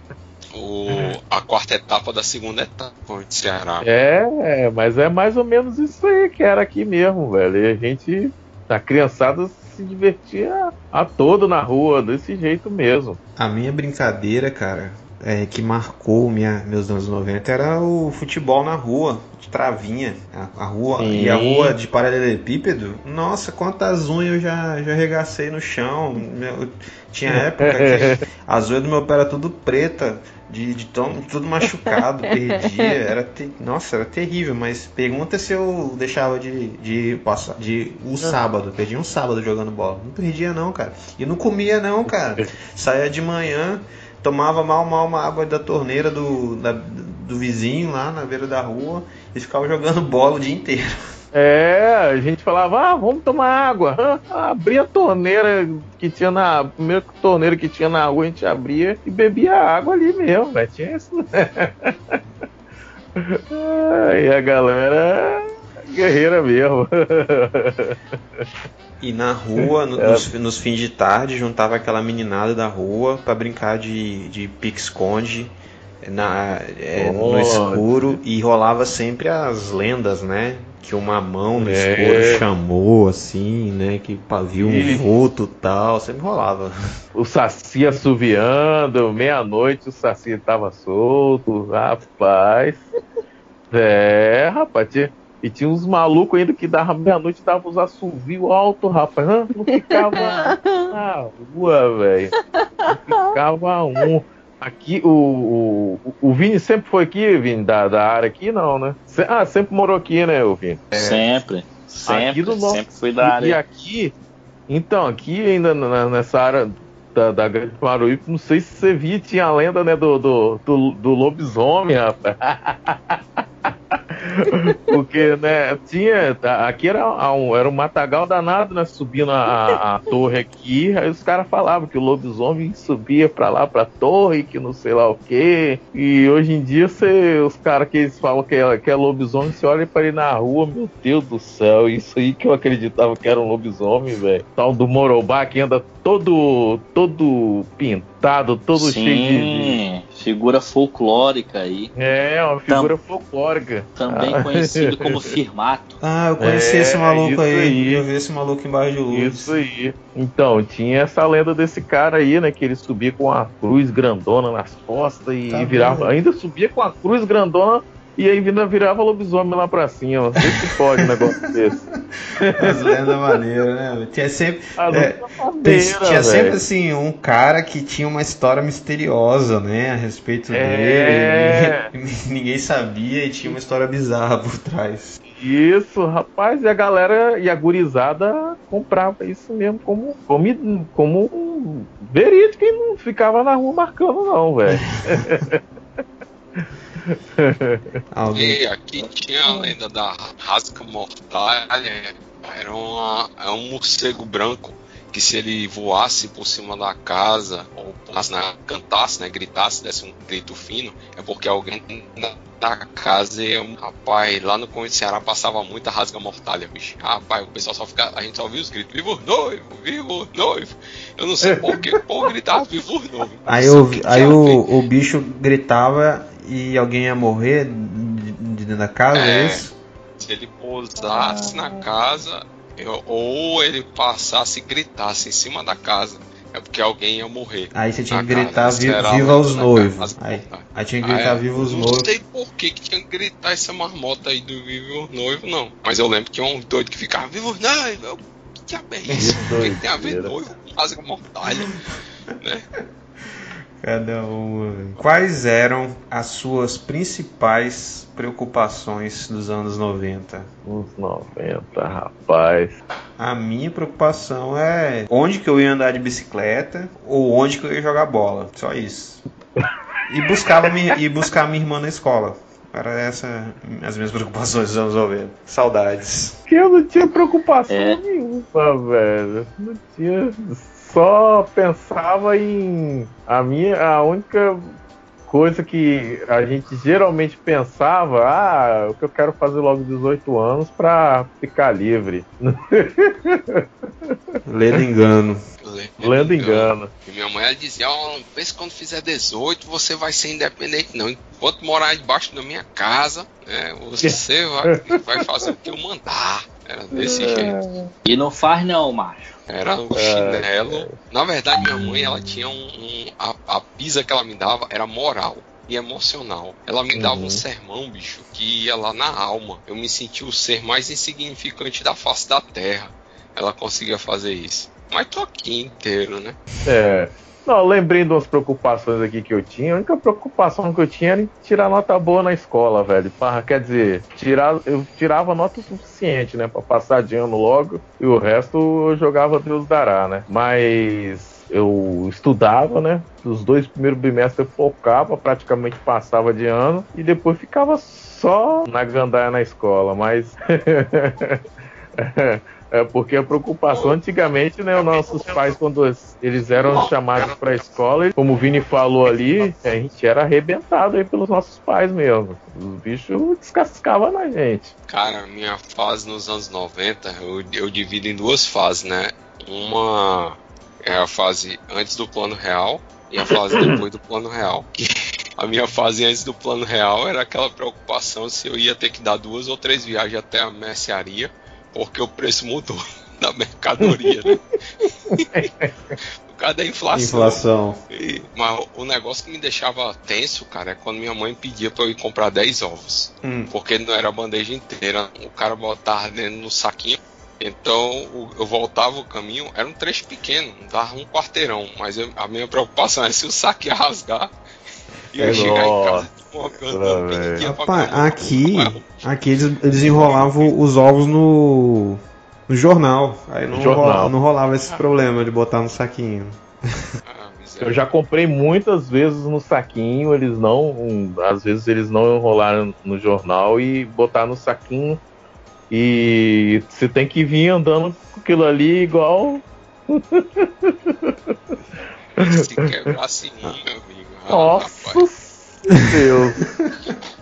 o, a quarta etapa da segunda etapa de Ceará. É, mas é mais ou menos isso aí que era aqui mesmo, velho. E a gente, a criançada se divertia a todo na rua, desse jeito mesmo. A minha brincadeira, cara, é, que marcou minha, meus anos 90 era o futebol na rua, de travinha. A, a rua Sim. e a rua de paralelepípedo. Nossa, quantas unhas eu já, já arregacei no chão. Tinha [laughs] época que as unhas do meu pé era tudo preta. De, de tão, tudo machucado, [laughs] perdia, era te- nossa, era terrível, mas pergunta se eu deixava de, de passar de um sábado, perdia um sábado jogando bola. Não perdia não, cara. E não comia não, cara. [laughs] Saía de manhã, tomava mal mal uma água da torneira do, da- do vizinho lá na beira da rua e ficava jogando [laughs] bola o dia inteiro. É, a gente falava, ah, vamos tomar água. [laughs] Abria a torneira que tinha na. A primeira torneira que tinha na rua, a gente abria e bebia água ali mesmo, velho. Tinha isso. [laughs] E a galera guerreira mesmo. E na rua, no- nos, nos fins de tarde, juntava aquela meninada da rua pra brincar de, de pique-esconde na, é, no Nossa. escuro e rolava sempre as lendas, né? Que uma mão no É. escuro chamou, assim, né? Que viu um vulto e tal, sempre rolava. O Saci assoviando, meia-noite o Saci tava solto, rapaz. É, rapaz, tinha, e tinha uns malucos ainda que dava meia-noite dava uns assovios alto, rapaz. Não, não ficava na rua, velho. Não ficava um. Aqui, o, o, o Vini sempre foi aqui, Vini, da, da área aqui, não, né? Se- Ah, sempre morou aqui, né, o Vini? Sempre. Sempre. Aqui do nosso- Sempre fui da E, e área. aqui, então, aqui ainda na- nessa área da, da Grande Maruípe, não sei se você via, tinha a lenda, né, do, do, do, do lobisomem, rapaz. [laughs] [laughs] Porque, né, tinha. Aqui era um, era um matagal danado, né? Subindo a, a- torre aqui. Aí os caras falavam que o lobisomem subia pra lá, pra torre, que não sei lá o quê. E hoje em dia, você, os caras que eles falam que é, que é lobisomem, você olha pra ele na rua, meu Deus do céu, isso aí que eu acreditava que era um lobisomem, velho. Tal do Morobá que anda todo, todo pintado, todo cheio de- de. Figura folclórica aí. É, uma figura folclórica. Também Ah. conhecido como [laughs] Firmato. Ah, eu conheci É, esse maluco aí. aí. Eu vi esse maluco embaixo de luz. Isso aí. Então, tinha essa lenda desse cara aí, né? Que ele subia com a cruz grandona nas costas e Tá virava. vendo? Ainda subia com a cruz grandona e aí ainda virava lobisomem lá pra cima. Sei se pode um negócio [laughs] desse. As lendas maneiras, né? Tinha sempre. É, maneira, tinha sempre velho. assim um cara que tinha uma história misteriosa, né, a respeito É. dele. [laughs] Ninguém sabia e tinha uma história bizarra por trás. Isso, rapaz, e a galera e a gurizada comprava isso mesmo como, como, como verídico e não ficava na rua marcando, não, velho. [laughs] [laughs] Alguém. E aqui tinha a lenda da rasca mortalha. Era uma, é um morcego branco que se ele voasse por cima da casa ou pulasse na, cantasse, né, gritasse, desse um grito fino, é porque alguém na, na casa e um rapaz lá no Conde Ceará passava muita rasga mortalha, bicho. Rapaz, o pessoal só fica, a gente só ouvia os gritos, vivo noivo, vivo noivo. Eu não sei por que o povo gritava vivo noivo. Aí, que aí o, o bicho gritava e alguém ia morrer de de dentro da casa, é, É. isso? Se ele pousasse na casa, eu- ou ele passasse e gritasse em cima da casa, é porque alguém ia morrer. Aí você tinha que gritar vi- viva os noivos. Aí, aí tinha que Ah, gritar é. viva os Não noivos. sei por que, que tinha que gritar essa marmota aí do Viva os Noivos, não. Mas eu lembro que tinha um doido que ficava Viva os Noivos. Que diabo é isso? O que, que tem a ver noivo com mortalha? né? Cada uma. Quais eram as suas principais preocupações dos anos 90? Uns 90, rapaz. A minha preocupação é onde que eu ia andar de bicicleta ou onde que eu ia jogar bola. Só isso. E buscava minha, e buscar minha irmã na escola. Era essa as minhas preocupações dos anos 90. Saudades. Que eu não tinha preocupação É. nenhuma, velho. Não tinha. Só pensava em. A minha. A única coisa que a gente geralmente pensava, ah, o que eu quero fazer logo 18 anos pra ficar livre. [laughs] Lendo engano. Lendo engano. E minha mãe ela dizia, ó, vê se quando fizer 18 você vai ser independente, não. Enquanto morar debaixo da minha casa, né, você vai, [laughs] vai fazer o que eu mandar. Era desse É. jeito. E não faz não, macho. Era um chinelo. Na verdade, minha mãe, ela tinha um. um- a, a pisa que ela me dava era moral e emocional. Ela me dava Uhum. um sermão, bicho, que ia lá na alma. Eu me sentia o ser mais insignificante da face da terra. Ela conseguia fazer isso. Mas tô aqui inteiro, né? É. Não, lembrei de umas preocupações aqui que eu tinha. A única preocupação que eu tinha era em tirar nota boa na escola, velho. Parra, quer dizer, tirar, eu tirava nota suficiente, né? Pra passar de ano logo. E o resto eu jogava Deus dará, né? Mas eu estudava, né? Os dois primeiros bimestres eu focava, praticamente passava de ano. E depois ficava só na gandaia na escola. Mas. [laughs] É porque a preocupação antigamente, né, os nossos pais, quando eles eram chamados para a escola, como o Vini falou ali, a gente era arrebentado aí pelos nossos pais mesmo. Os bichos descascavam na gente. Cara, minha fase nos anos 90, eu, eu divido em duas fases, né? Uma é a fase antes do plano real e a fase depois do plano real. [laughs] A minha fase antes do plano real era aquela preocupação se eu ia ter que dar duas ou três viagens até a mercearia, porque o preço mudou [laughs] da mercadoria, né? [laughs] Por causa da inflação. Inflação. E- mas o negócio que me deixava tenso, cara, é quando minha mãe pedia pra eu ir comprar 10 ovos. Hum. Porque não era a bandeja inteira. O cara botava dentro no saquinho. Então eu voltava o caminho, era um trecho pequeno, dava um quarteirão. Mas eu- a minha preocupação é se o ia rasgar e eu É, chegar em casa cantando Rapaz, aqui, aqui eles, eles enrolavam os ovos no, no jornal. Aí não, Jornal. rola- não rolava esse problema de botar no saquinho. Ah. Eu já comprei muitas vezes no saquinho, eles não. um, às vezes eles não enrolaram no jornal e botar no saquinho. E você tem que vir andando com aquilo ali igual. Se quebrasse um, meu amigo. Ah, Nossa. Deus!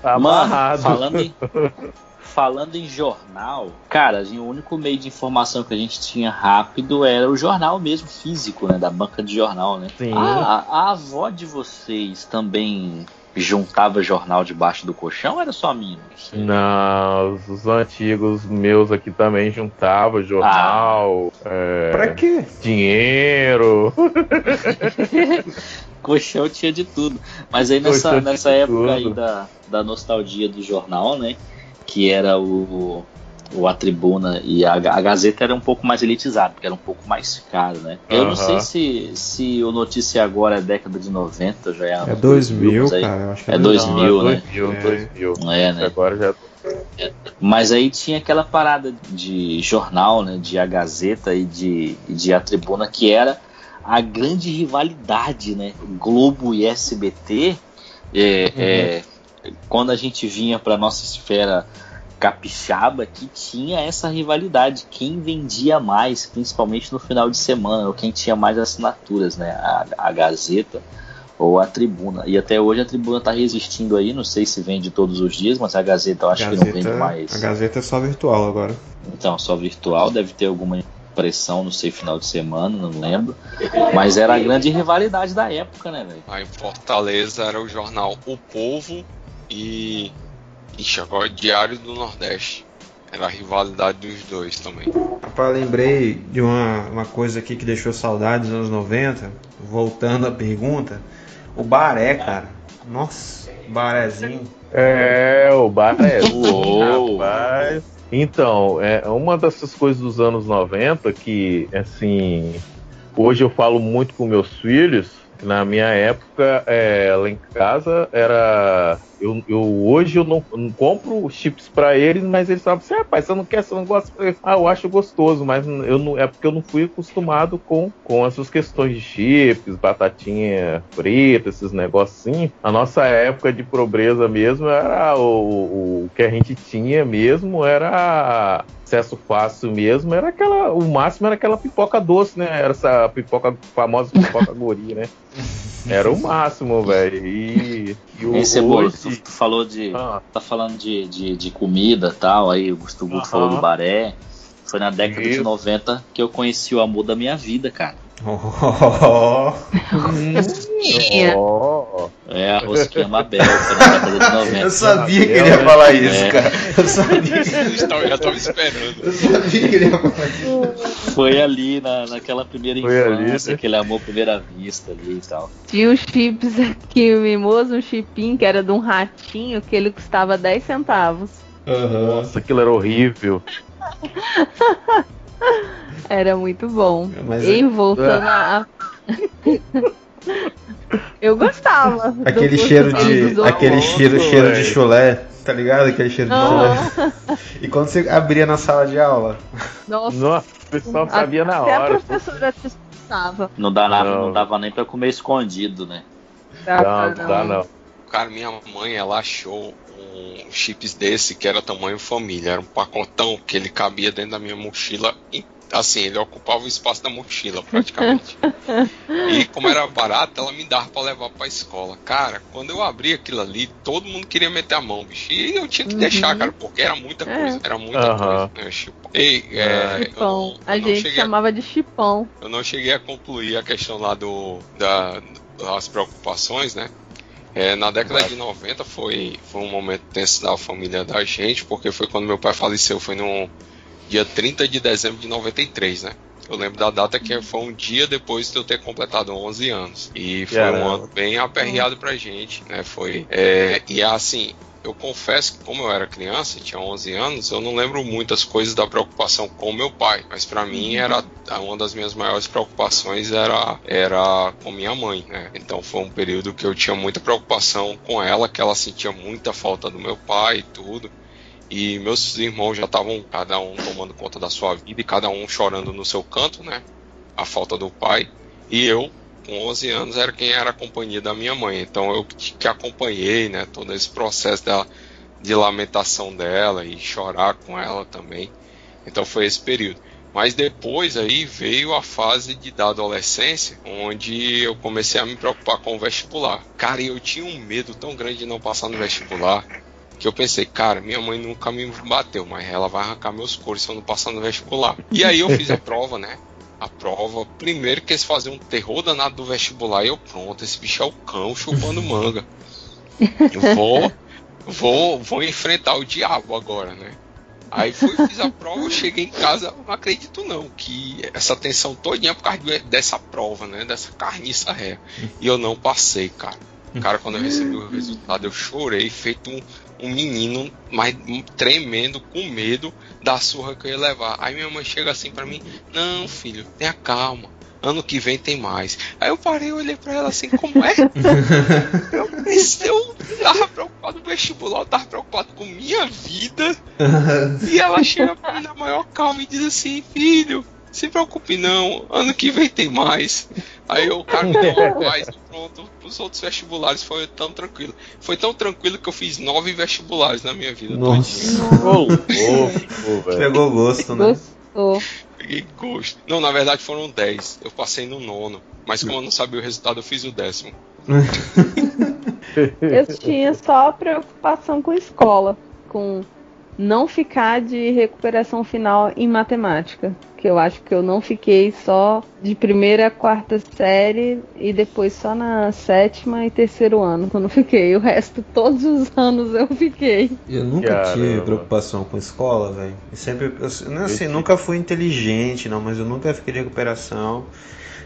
Tá Mano, amarrado. falando em, [laughs] falando em jornal, cara, assim, o único meio de informação que a gente tinha rápido era o jornal mesmo, físico, né? Da banca de jornal, né? Sim. A, a avó de vocês também juntava jornal debaixo do colchão ou era só a minha? Não os, os antigos meus aqui também juntavam jornal, é, Pra quê? dinheiro. [laughs] [laughs] Colchão tinha de tudo. Mas aí nessa, Colchão nessa época tudo. aí da, da nostalgia do jornal, né? Que era o, o A Tribuna e a, a Gazeta era um pouco mais elitizado, porque era um pouco mais caro, né? Eu não sei se, se o notícia agora é década de 90, já é É anos 2000, mas aí- cara. Eu acho que É é dois- 2000. 2000, né? 2000, É. 2000. É, né? Agora já Mas aí tinha aquela parada de jornal, né, de A Gazeta e de, e de A Tribuna, que era a grande rivalidade, né? Globo e SBT. É, é, quando a gente vinha para nossa esfera capixaba, que tinha essa rivalidade. Quem vendia mais, principalmente no final de semana, ou quem tinha mais assinaturas, né? A, a Gazeta ou a Tribuna. E até hoje a Tribuna está resistindo aí, não sei se vende todos os dias, mas a Gazeta eu acho que não vende mais. A Gazeta é só virtual agora. Então, só virtual, deve ter alguma impressão, não sei, final de semana, não lembro. Mas era a grande rivalidade da época, né, velho? Aí em Fortaleza era o jornal O Povo e. Ixi, agora Diário do Nordeste. Era a rivalidade dos dois também. Rapaz, lembrei de uma, uma coisa aqui que deixou saudades nos anos 90. Voltando à pergunta. O baré, cara. Nossa, barézinho. É, o baré. Uou. [laughs] Rapaz. Então, é uma dessas coisas dos anos 90 que, assim, hoje eu falo muito com meus filhos. Na minha época, é, lá em casa, era. Eu, eu- hoje eu não, não compro chips pra eles, mas eles falam assim: ah, pai, você não quer, você não gosta? Eu Ah, eu acho gostoso, mas eu não, é porque eu não fui acostumado com, com essas questões de chips, batatinha frita, esses negocinhos. A nossa época de pobreza mesmo era o, o, o que a gente tinha mesmo, era acesso fácil mesmo, era aquela. O máximo era aquela pipoca doce, né? Era essa pipoca, famosa pipoca [laughs] gori, né? Era o máximo, velho. E, e o Cebola, tu, hoje- tu falou de. Ah, Tá falando de, de, de comida e tal, aí o Gusto Guto Aham. falou do baré. Foi na década de Isso. 90 que eu conheci o amor da minha vida, cara. Oh, ó, [laughs] É a rosquinha Mabel, foi na década de 90. Eu sabia que ele ia falar isso, É. cara. Eu sabia, Eu já tava esperando. eu sabia que ele ia falar isso. Foi ali na, naquela primeira Foi ali, infância, né? aquele amor à primeira vista ali e tal. Tinha uns chips aqui, o mimoso, um chipinho que era de um ratinho que ele custava 10 centavos. Nossa, aquilo era horrível. [laughs] Era muito bom. Mas e voltando a. [laughs] Eu gostava. aquele cheiro de. Aquele cheiro, cheiro de chulé, tá ligado? Aquele cheiro de chulé. E quando você abria na sala de aula? Nossa, Nossa, o pessoal sabia na até a hora. professora te expulsava. Não, dá nada, Não. não dava nem pra comer escondido, né? Não, não dá não. Cara, minha mãe, ela achou um chips desse que era tamanho família. Era um pacotão que ele cabia dentro da minha mochila. E, Assim, ele ocupava o espaço da mochila, praticamente. e como era barato, ela me dava pra levar pra escola. Cara, quando eu abri aquilo ali, todo mundo queria meter a mão, bicho. E eu tinha que Uhum. deixar, cara, porque era muita É. coisa. Era muita Aham. coisa. Né, chipão. Ei, é, eu Chipão. não- A eu não gente cheguei a chamava de chipão. eu não cheguei a concluir a questão lá do, da, das preocupações, né? É, na década de 90 foi, foi um momento tenso da família da gente, porque foi quando meu pai faleceu, foi no dia 30 de dezembro de 93, né? Eu lembro da data que foi um dia depois de eu ter completado 11 anos. E foi um Caramba. ano bem aperreado pra gente, né? Foi, é, e assim, eu confesso que como eu era criança, tinha 11 anos, eu não lembro muitas coisas da preocupação com meu pai, mas pra mim era uma das minhas maiores preocupações era era com minha mãe, né? Então foi um período que eu tinha muita preocupação com ela, que ela sentia muita falta do meu pai e tudo. E meus irmãos já estavam cada um tomando conta da sua vida e cada um chorando no seu canto, né? A falta do pai. E eu, com 11 anos, era quem era a companhia da minha mãe. Então eu que acompanhei, né? Todo esse processo dela, de lamentação dela e chorar com ela também. Então foi esse período. Mas depois aí veio a fase de, da adolescência, onde eu comecei a me preocupar com o vestibular. Cara, eu tinha um medo tão grande de não passar no vestibular, que eu pensei, cara, minha mãe nunca me bateu, mas ela vai arrancar meus coros se eu não passar no vestibular. E aí eu fiz a [laughs] prova, né? A prova, primeiro que eles faziam um terror danado do vestibular, e eu, pronto, esse bicho é o cão chupando [laughs] manga. Vou, vou, vou enfrentar o diabo agora, né? Aí fui, fiz a prova, eu cheguei em casa, não acredito não, que essa tensão todinha por causa de- dessa prova, né? Dessa carniça ré. E eu não passei, cara. Cara, quando eu recebi o resultado, eu chorei, feito um, um menino, mas tremendo, com medo da surra que eu ia levar. Aí minha mãe chega assim pra mim, não, filho, tenha calma. Ano que vem tem mais. Aí eu parei, eu olhei pra ela assim, como é? [laughs] eu pensei, eu tava preocupado com o vestibular, eu tava preocupado com minha vida. E ela chega pra mim na maior calma e diz assim, filho, se preocupe não, ano que vem tem mais. Aí eu, cara, não, [laughs] mais, pronto, os outros vestibulares foi tão tranquilo. Foi tão tranquilo que eu fiz nove vestibulares na minha vida. Nossa. todinha. Ô, louco, velho. Pegou gosto, né? Gostou. Peguei gosto. Não, na verdade foram dez. Eu passei no nono. Mas como eu não sabia o resultado, eu fiz o décimo. [laughs] Eu tinha só preocupação com escola, com não ficar de recuperação final em matemática. Que eu acho que eu não fiquei só de primeira a quarta série e depois só na sétima e terceiro ano que eu não fiquei. O resto, todos os anos eu fiquei. Eu nunca Caramba. tive preocupação com escola, velho. Sempre, eu, não, assim, nunca fui inteligente, não, mas eu nunca fiquei de recuperação.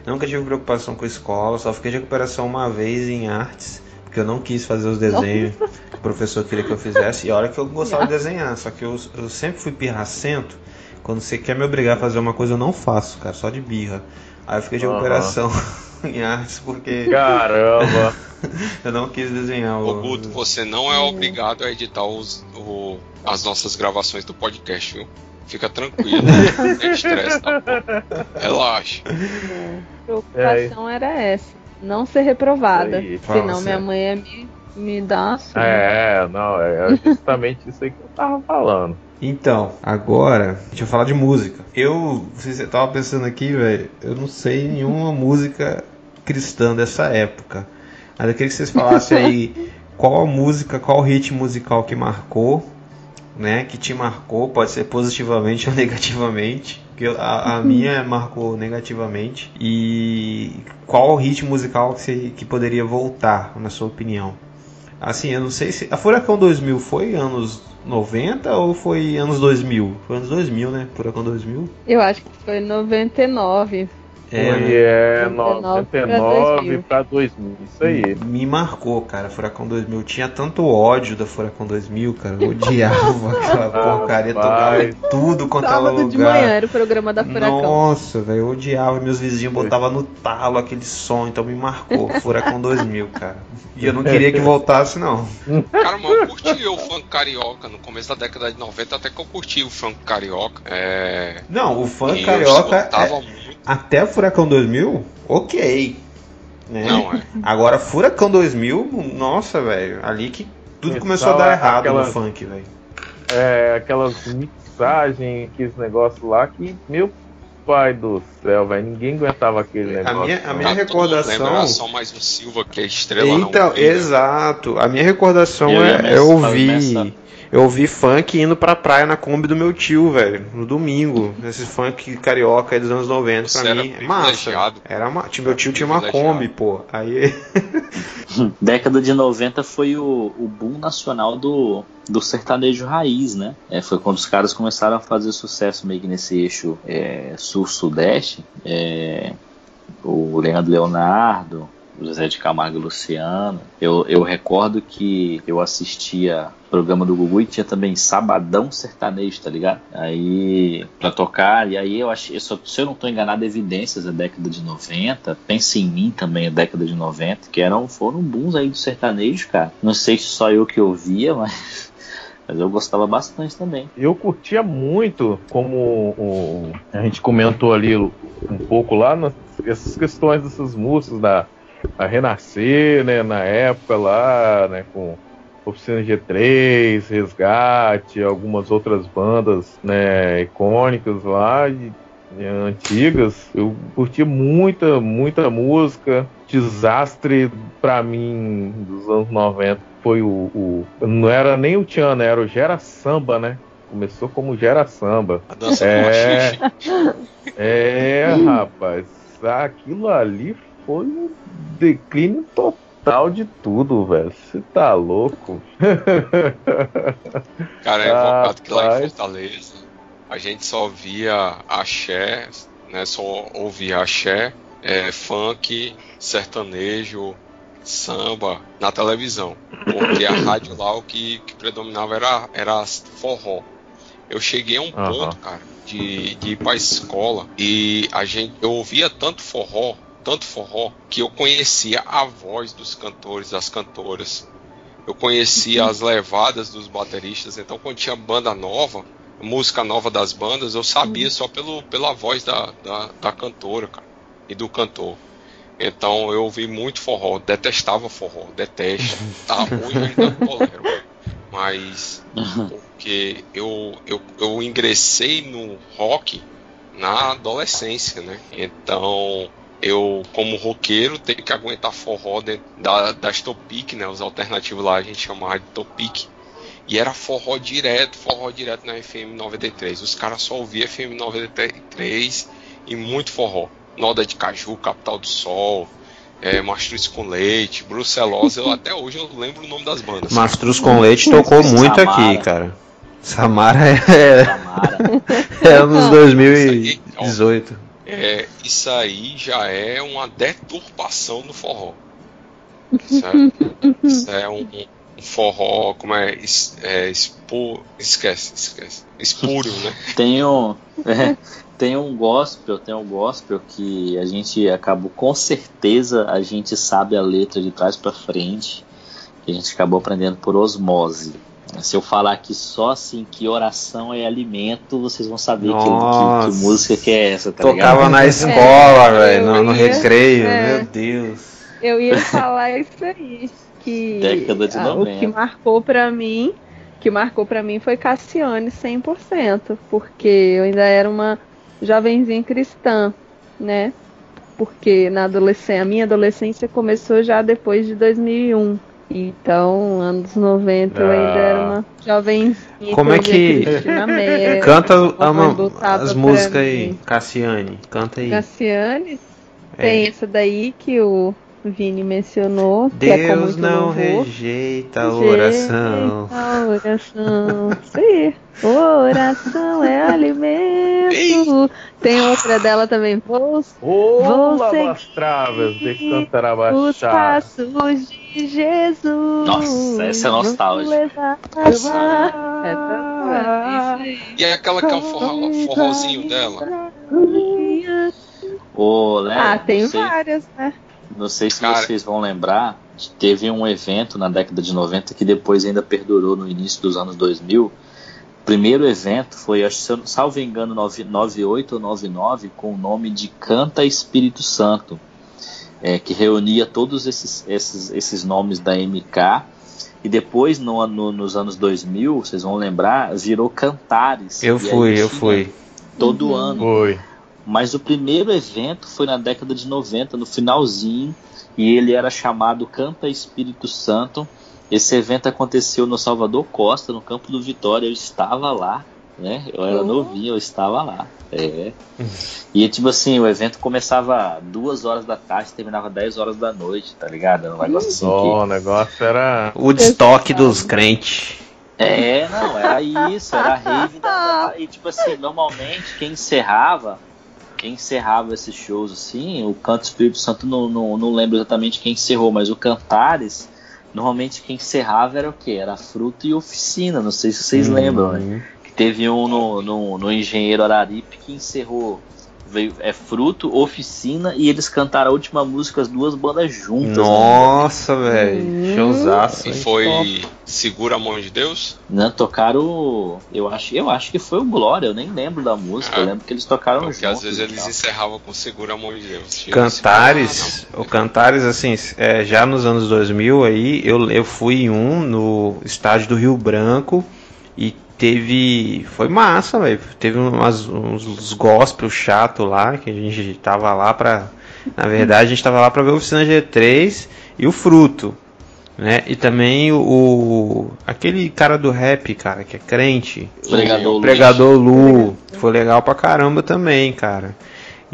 Nunca tive preocupação com escola, só fiquei de recuperação uma vez em artes, porque eu não quis fazer os desenhos que o professor queria que eu fizesse. E olha que eu gostava de desenhar, só que eu, eu sempre fui pirracento. Quando você quer me obrigar a fazer uma coisa, eu não faço, cara, só de birra. Aí eu fiquei de Aham. recuperação [laughs] em artes porque Caramba. [laughs] eu não quis desenhar o. Ô Guto, você não é obrigado a editar os, o- as nossas gravações do podcast, viu? Fica tranquilo. [laughs] Não tem estresse, tá bom? Relaxa. preocupação era essa. Não ser reprovada. Aí. Senão minha mãe ia me, me dar uma surra. É, não, é justamente isso aí que eu tava falando. Então, agora, deixa eu falar de música. Eu, você tava pensando aqui, velho, eu não sei nenhuma música cristã dessa época. Mas eu queria que vocês falassem aí [laughs] qual a música, qual o hit musical que marcou né, que te marcou, pode ser positivamente [laughs] ou negativamente. A, a minha marcou negativamente. E qual o ritmo musical que, você, que poderia voltar, na sua opinião? Assim, eu não sei se. A Furacão 2000 foi anos 90 ou foi anos 2000? Foi anos 2000, né? Furacão 2000? Eu acho que foi 99. É, Foi, é 99 para 2000, isso aí. Me marcou, cara, Furacão 2000. Tinha tanto ódio da Furacão 2000, cara. Eu odiava aquela porcaria, tocava tudo quanto ela lugar. de manhã era o programa da Furacão. Nossa, velho, eu odiava. Meus vizinhos botavam no talo aquele som, então me marcou. Furacão 2000, cara. E eu não queria que [laughs] voltasse, não. Cara, mas eu curti o funk carioca no começo da década de 90, até que eu curti o funk carioca. É... Não, o funk carioca. É... Até Furacão 2000, ok. Né? Não, é. Agora, Furacão 2000, nossa, velho, ali que tudo começou a dar errado aquelas, no funk, velho. É, aquelas mixagens, aqueles negócios lá que, meu pai do céu, velho, ninguém aguentava aquele negócio. A minha, a minha recordação. só mais um Silva que é estrela. Então, não, exato. A minha recordação é eu ouvir eu ouvi funk indo pra praia na Kombi do meu tio, velho, no domingo. Esse funk carioca aí dos anos 90, Você pra mim, é massa. Era uma, meu tio tinha uma Kombi, pô. Aí. [laughs] Década de 90 foi o, o boom nacional do, do sertanejo raiz, né? É, foi quando os caras começaram a fazer sucesso meio que nesse eixo é, sul-sudeste. É, o Leandro Leonardo, Zé de Camargo e Luciano. Eu, eu recordo que eu assistia programa do Gugu e tinha também Sabadão Sertanejo, tá ligado? Aí, pra tocar, e aí eu achei, se eu não tô enganado, Evidências da década de 90, Pense em Mim também, a década de 90, que eram, foram bons aí do sertanejo, cara. Não sei se só eu que ouvia, [laughs] mas mas eu gostava bastante também. Eu curtia muito, como o, a gente comentou ali um pouco lá, nas, essas questões dessas músicas da a renascer, né, na época lá, né, com Oficina G3, Resgate, algumas outras bandas, né, icônicas lá, de, antigas. Eu curti muita, muita música. Desastre para mim dos anos 90 foi o, o, não era nem o Tiana, era o Gera Samba, né? Começou como Gera Samba. A dança é, é, rapaz, aquilo ali foi um declínio total de tudo, velho. Você tá louco? [laughs] Cara, é invocado que lá em Fortaleza a gente só via axé, né? Só ouvia axé, é, funk, sertanejo, samba na televisão. Porque a rádio lá o que, que predominava era, era forró. Eu cheguei a um uhum. ponto, cara, de, de ir pra escola e a gente, eu ouvia tanto forró tanto forró que eu conhecia a voz dos cantores, das cantoras. Eu conhecia as levadas dos bateristas. Então, quando tinha banda nova, música nova das bandas, eu sabia só pelo, pela voz da, da, da cantora, cara, e do cantor. Então eu ouvi muito forró, detestava forró, detesto. Tá [laughs] ruim, ainda tolero. Mas porque eu, eu, eu ingressei no rock na adolescência, né? Então eu, como roqueiro, tenho que aguentar forró dentro da, das Topic, né? Os alternativos lá a gente chamava de Topic. E era forró direto, forró direto na FM 93. Os caras só ouviam FM 93 e muito forró. Noda de Caju, Capital do Sol, é, Mastruz com Leite, Brucelosa. Eu, [laughs] até hoje eu lembro o nome das bandas. Mastruz com Leite tocou muito Samara. aqui, cara. Samara é. Samara. [laughs] é anos 2018 é, isso aí já é uma deturpação do forró. Certo? Isso é um, um forró, como é? Es, é expo, esquece, esquece. Espúrio, né? [laughs] Tem um, é, tem um gospel, tem um gospel que a gente acabou, com certeza a gente sabe a letra de trás para frente. Que a gente acabou aprendendo por osmose. Se eu falar aqui só assim que oração é alimento, vocês vão saber que, que, que, música que é essa, tá Tocava ligado? na escola, é, velho, no, no ia, recreio, é, meu Deus. Eu ia [laughs] falar isso aí, que Década de 90. o que marcou para mim, que marcou para mim foi Cassiane 100%, porque eu ainda era uma jovenzinha cristã, né? Porque na adolescência, a minha adolescência começou já depois de 2001 Então, anos 90 eu ainda era uma jovenzinha. Como é que-. Canta a- mamãe a- botava as músicas aí. Cassiane. Canta aí. Cassiane, É. tem essa daí que o Vini mencionou, que é Deus muito não louvor. rejeita a oração. A oração. Sim. Oração é alimento. Tem outra dela também. Vou Olá, Você as travas de cantar os passos de Jesus. Nossa, essa é nostálgica. Paz. Essa é E é aquela que é um forró, forrozinho dela. Ô, Léo, Ah, tem não sei, várias, né? não sei se Cara. vocês vão lembrar, que teve um evento na década de 90 que depois ainda perdurou no início dos anos 2000. O primeiro evento foi, acho, que se eu não- salvo engano, 9- 98 ou 99, com o nome de Canta Espírito Santo, é, que reunia todos esses, esses, esses nomes da MK. E depois, no, ano- nos anos 2000, vocês vão lembrar, virou Cantares. Eu fui, eu fui. Todo Uhum. ano. Foi. Mas o primeiro evento foi na década de 90, no finalzinho, e ele era chamado Canta Espírito Santo. Esse evento aconteceu no Salvador Costa, no campo do Vitória. Eu estava lá, né? Eu era Oh. novinho, eu estava lá. É. E tipo assim, o evento começava duas horas da tarde, terminava 10 horas da noite, tá ligado? Era um negócio assim Ó, o negócio era. Woodstock dos crentes. que. É, não, era isso, era a rave da, [laughs] E tipo assim, normalmente quem encerrava quem encerrava esses shows assim, o Canto Espírito Santo não, não, não lembro exatamente quem encerrou, mas o Cantares, normalmente quem encerrava era o quê? Era Fruto e Oficina, não sei se vocês lembram, né? Teve um no, no, no Engenheiro Araripe que encerrou. Veio, é Fruto, Oficina e eles cantaram a última música, as duas bandas juntas. né? Nossa, velho. Hum. Showzaço. E foi Segura a Mão de Deus? Né? Tocaram. Eu acho, eu acho que foi o Glória, eu nem lembro da música, eu Ah, lembro que eles tocaram Porque juntos. às vezes e eles tal. encerravam com Segura a Mão de Deus. Cantares, Ah, o Cantares, assim, é, já nos anos 2000 aí, eu, eu fui em um no estádio do Rio Branco e teve, foi massa, velho, teve umas, uns, uns gospel chato lá, que a gente tava lá pra, na verdade a gente tava lá pra ver o Oficina G3 e o Fruto, né, e também o, o- aquele cara do rap, cara, que é crente, Pregador o. Pregador Lu, foi legal pra caramba também, cara.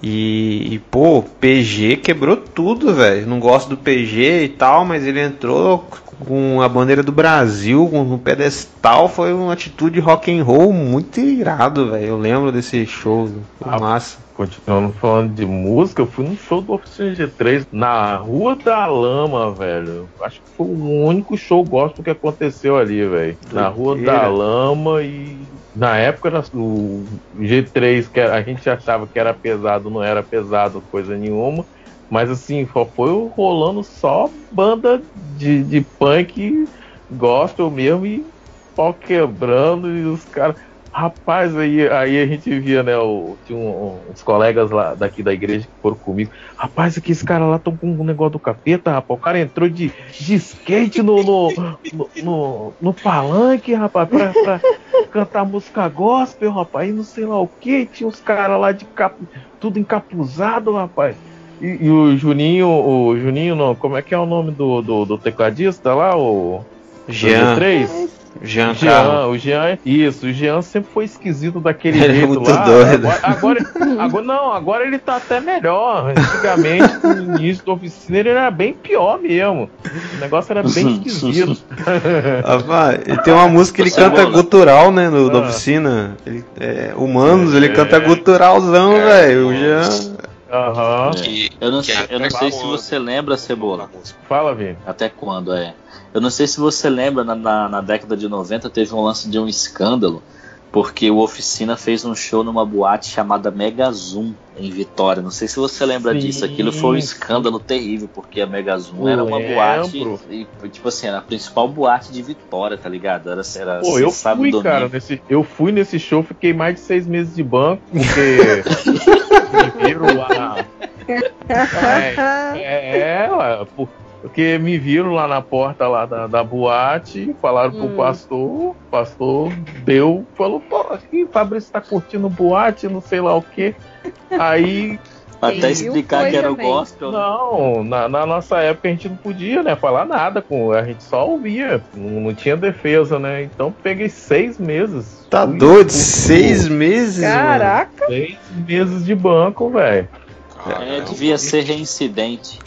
E, e, pô, PG quebrou tudo, velho. Não gosto do PG e tal, mas ele entrou com a bandeira do Brasil, com um pedestal, foi uma atitude rock and roll muito irado, velho. Eu lembro desse show, Ah, massa. Continuando falando de música, eu fui num show do Oficina G3 na Rua da Lama, velho. Acho que foi o único show gospel que aconteceu ali, velho. Na Rua da Lama e na época o G3, que a gente achava que era pesado, não era pesado coisa nenhuma. Mas assim, foi rolando só banda de, de punk gospel mesmo e pau quebrando e os caras. Rapaz, aí, aí a gente via, né? O, tinha um- uns colegas lá daqui da igreja que foram comigo. Rapaz, aqui esses caras lá estão com um negócio do capeta, rapaz. O cara entrou de, de skate no, no, no, no, no palanque, rapaz, pra, pra cantar música gospel, rapaz. E não sei lá o que. Tinha uns caras lá de cap, tudo encapuzado, rapaz. E, e o Juninho, o Juninho, não, como é que é o nome do, do, do tecladista lá? O Jean, 3? Jean, Jean, o Jean, isso, o Jean sempre foi esquisito daquele [laughs] Ele é jeito muito lá. doido. Agora, agora, agora- não, agora ele tá até melhor. Antigamente, no início da oficina, ele era bem pior mesmo. O negócio era bem [laughs] esquisito. Rapaz, ele tem uma música que ele canta gutural, né, no, da Ah. oficina. Ele, é, Humanos, ele É. canta guturalzão, É, velho. O. Jean. Aham. Que, Eu não, que é eu não sei se você lembra, Cebola. Fala, Vini. Até quando é? Eu não sei se você lembra, na, na, na década de 90 teve um lance de um escândalo, porque o Oficina fez um show numa boate chamada Mega Zoom em Vitória. Não sei se você lembra Sim, disso. Aquilo foi um escândalo terrível, porque a Mega Zoom era uma lembro. boate, e, tipo assim, era a principal boate de Vitória, tá ligado? Era, era Pô, eu sábado, fui, domingo. cara, nesse, eu fui nesse show, fiquei mais de seis meses de banco, porque [laughs] lá na. É, é, ué, por- porque me viram lá na porta lá da, da boate, falaram pro Hum. pastor, o pastor deu, falou, pô, aqui, Fabrício tá curtindo boate, não sei lá o quê. Aí Até explicar que era o também. gospel. Não, na, na nossa época a gente não podia, né, falar nada com, a gente só ouvia, não, não tinha defesa, né? Então peguei seis meses. Tá doido? Seis meses, mano. Caraca! por Seis meses de banco, velho. É, Caramba. devia ser reincidente.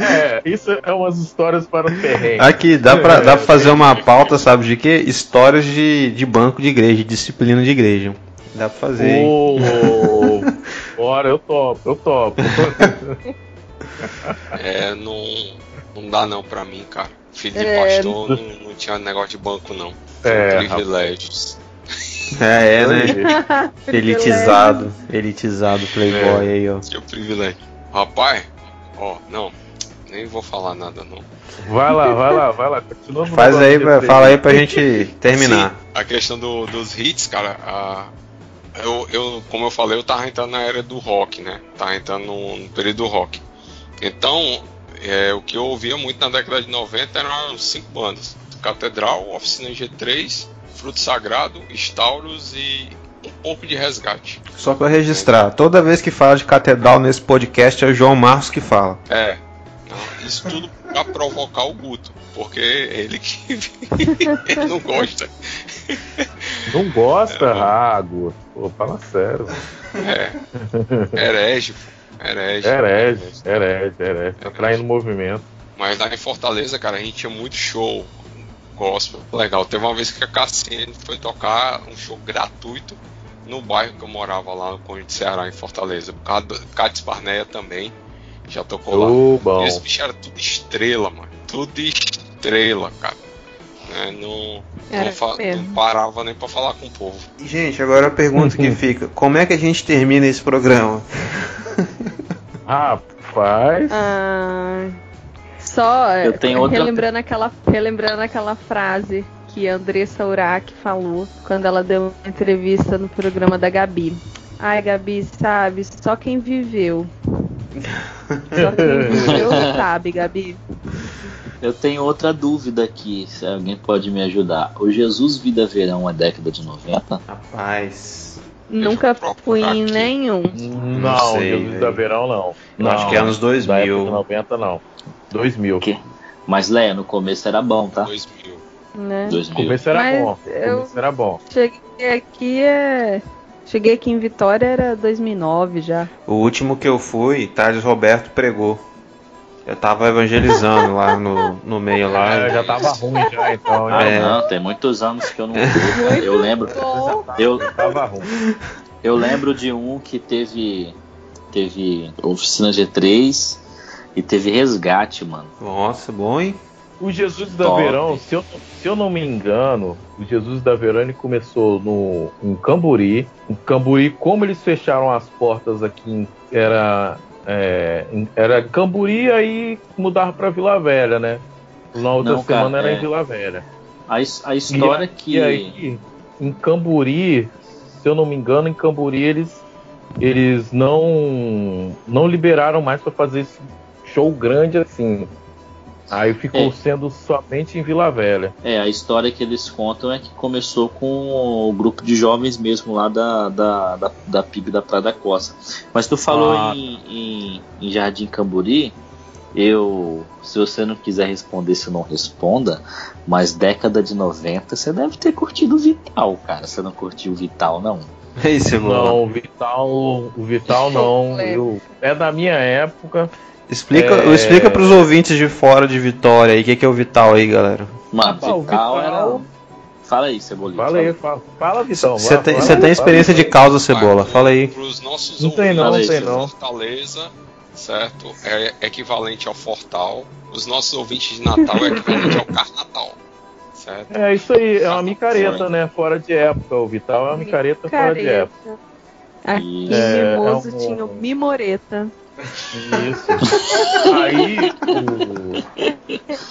É, isso é umas histórias para o terreno. Aqui, dá pra, dá pra fazer uma pauta, sabe de quê? Histórias de, de banco de igreja, disciplina de igreja. Dá pra fazer, hein? Ô, bora, eu topo, eu topo. [laughs] É, não, não dá não pra mim, cara. Filho de É. pastor não, não tinha negócio de banco não. É, Privilégios. É, é, né? [laughs] Elitizado, elitizado playboy aí, ó. Tinha privilégio. Rapaz, ó, não. Nem vou falar nada não. Vai lá, vai lá, vai lá. Continua Faz aí, pra- fala aí pra gente terminar. Sim, a questão do- dos hits, cara, a- eu, eu, como eu falei, eu tava entrando na era do rock, né? Tava entrando no, no período do rock. Então, é, o que eu ouvia muito na década de 90 eram cinco bandas: Catedral, Oficina G3, Fruto Sagrado, Stauros e um pouco de resgate. Só pra registrar, toda vez que fala de catedral nesse podcast é o João Marcos que fala. É. não, isso tudo pra provocar o Guto, porque ele que [laughs] ele não gosta. Não gosta, Rago? Pô, fala sério. É. Herege, pô. herege. Herege, herege, herege. Tá traindo movimento. Mas lá em Fortaleza, cara, a gente tinha muito show gospel. Legal. Teve uma vez que a Cassiane foi tocar um show gratuito no bairro que eu morava lá no Conde de Ceará, em Fortaleza. Cádiz Parneia também já tocou lá. Ô, bom. E esse bicho era tudo estrela, mano. Tudo estrela, cara. Né, Não, não, não parava nem pra falar com o povo. E, gente, agora a pergunta que fica: como é que a gente termina esse programa? Rapaz. Ah, só é, Eu tenho outra- relembrando, aquela, relembrando aquela frase que a Andressa Urach falou quando ela deu uma entrevista no programa da Gabi. Ai, Gabi, sabe, só quem viveu. Só quem [laughs] viveu sabe, Gabi. Eu tenho outra dúvida aqui, se alguém pode me ajudar. O Jesus Vida Verão é década de 90? Rapaz. Nunca fui em nenhum. Não, sei, Jesus velho. da Verão não. Não. acho que é anos Da época 2000. de 90 não. 2000. Que? Mas Leia, no começo era bom, tá? 2000. Né? 2000. Começo era Mas bom. eu- Começo era bom. Cheguei aqui é. Cheguei aqui em Vitória era 2009 já. O último que eu fui, Thales Roberto pregou. Eu tava evangelizando lá no, no meio lá. É, já tava ruim já, então. Ah, É. não, tem muitos anos que eu não fui. [laughs] Eu lembro, eu, Já tava ruim. eu lembro de um que teve teve oficina G3 e teve resgate, mano. Nossa, bom, hein? O Jesus da Top. Verão, se eu, se eu não me engano, o Jesus da Verão ele começou no, em Camburi. Em Camburi, como eles fecharam as portas aqui, era, é, era Camburi, aí mudava pra Vila Velha, né? Na outra Não, cara, semana era é. em Vila Velha. A, a história E que aí, em Camburi, se eu não me engano, em Camburi eles, eles não, não liberaram mais para fazer esse show grande assim. Aí ficou É. sendo somente em Vila Velha. é a história que eles contam é que começou com o grupo de jovens mesmo lá da da, da, da PIB da Praia da Costa. Mas tu falou Ah. em, em, em Jardim Camburi, eu se você não quiser responder, você não responda. Mas década de 90, você deve ter curtido o Vital, cara. Você não curtiu o Vital, não? É isso, mano. Não, o Vital, o Vital não. eu- é da minha época. Explica, É. explica pros ouvintes de fora de Vitória aí o que, que é o Vital aí, galera. Mano, Ah, o Vital, Vital- era. Fala aí, Cebolito. Fala aí, fala, fala Vitão. Você tem, fala tem experiência de fala causa, Cebola? Fala aí. Para os nossos Não tem não, não ouvintes tem de não. Fortaleza, certo? É equivalente ao Fortal. Os nossos ouvintes de Natal é equivalente ao Carnatal, certo? É isso aí, é uma micareta, né? Fora de época. O Vital é uma micareta fora de época. Aqui em É, Mimoso é um- tinha o Mimoreta. Isso. Aí, o,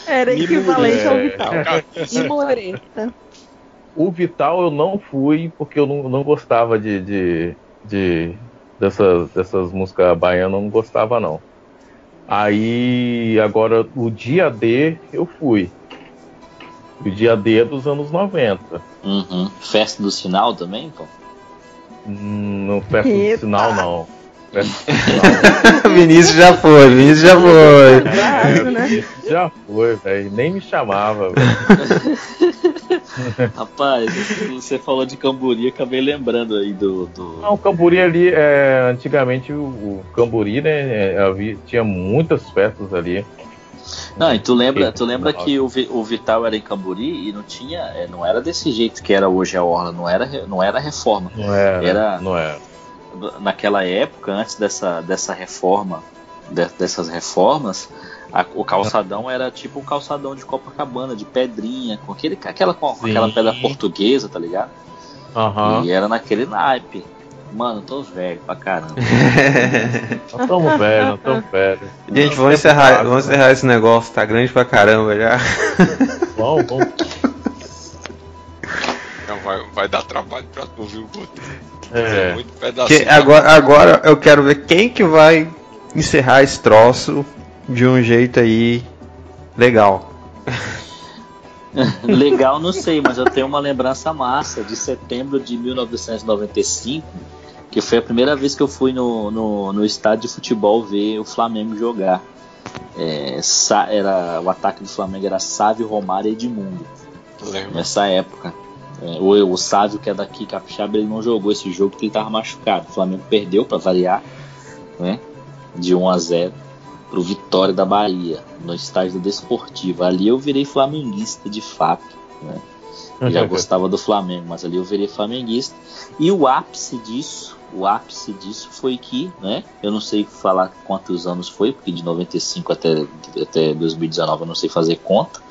Era equivalente ao É. Vital. Mimoreta. o Vital eu não fui porque eu não, não gostava de, de, de- dessas, dessas músicas baianas, eu não gostava não. Aí, agora, o dia D eu fui. O dia D é dos anos 90. Uhum. Festa do sinal também, pô? Hum, Não festa do Eita. sinal, não. [laughs] Vinícius já foi, Vinícius já foi. Claro, né? Já foi, velho. Nem me chamava. [laughs] Rapaz, você falou de Camburi, acabei lembrando aí do. do... Não, o Camburi ali, é, antigamente o, o Camburi, né, é, havia, tinha muitas festas ali. Não, e tu lembra, tu lembra que o, o Vital era em Camburi e não tinha. é, Não era desse jeito que era hoje a Orla, não era, não era reforma. Não era, Era- não era. Naquela época, antes dessa, dessa reforma, de- dessas reformas, a- o calçadão era tipo um calçadão de Copacabana, de pedrinha, com, aquele, aquela, com Sim. aquela pedra portuguesa, tá ligado? Aham. E era naquele naipe. Mano, tô velho pra caramba. [laughs] Estamos velhos, nós estamos velhos. Gente, vamos encerrar, vamos encerrar esse negócio, tá grande pra caramba já. Vamos, vamos. Vai, vai dar trabalho pra tu, viu, Guto? É. Muito pedacinho. Que agora, agora eu quero ver quem que vai encerrar esse troço de um jeito aí legal. [laughs] Legal, não sei, mas eu tenho uma lembrança massa de setembro de 1995, que foi a primeira vez que eu fui no, no, no estádio de futebol ver o Flamengo jogar. É, era, o ataque do Flamengo era Sávio, Romário e Edmundo, Lembra? nessa época. É, o, o Sávio, que é daqui, Capixaba, ele não jogou esse jogo porque ele estava machucado. O Flamengo perdeu, para variar, né, de 1 a 0 pro Vitória da Bahia, no estádio Desportivo. Ali eu virei flamenguista de fato. Né? Eu já [laughs] gostava do Flamengo, mas ali eu virei flamenguista. E o ápice disso, o ápice disso foi que, né? Eu não sei falar quantos anos foi, porque de 95 até, até 2019 eu não sei fazer conta.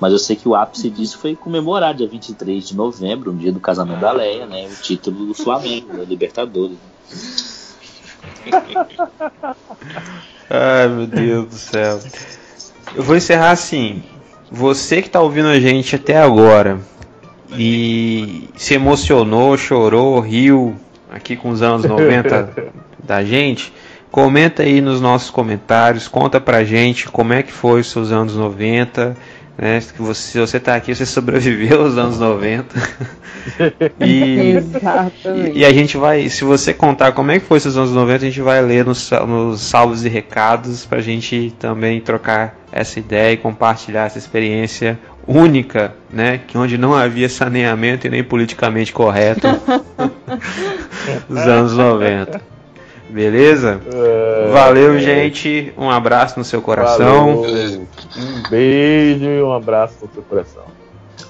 Mas eu sei que o ápice disso foi comemorar dia 23 de novembro, no dia do casamento da Leia, né? O título do Flamengo, da Libertadores. Ai meu Deus do céu. Eu vou encerrar assim. Você que tá ouvindo a gente até agora e se emocionou, chorou, riu aqui com os anos 90 [laughs] da gente, comenta aí nos nossos comentários, conta pra gente como é que foi os seus anos 90, né? Que você, se você tá aqui, você sobreviveu aos anos 90. [laughs] e e a gente vai, se você contar como é que foi esses anos 90, a gente vai ler nos, nos salvos e recados pra gente também trocar essa ideia e compartilhar essa experiência única, né? Que onde não havia saneamento e nem politicamente correto [laughs] dos anos 90. Beleza? É, Valeu, gente. Um abraço no seu coração. Valeu. Um beijo e um abraço no seu coração.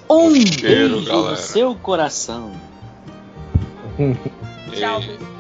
Um Cheiro, beijo galera. no seu coração. [laughs] Tchau, pessoal.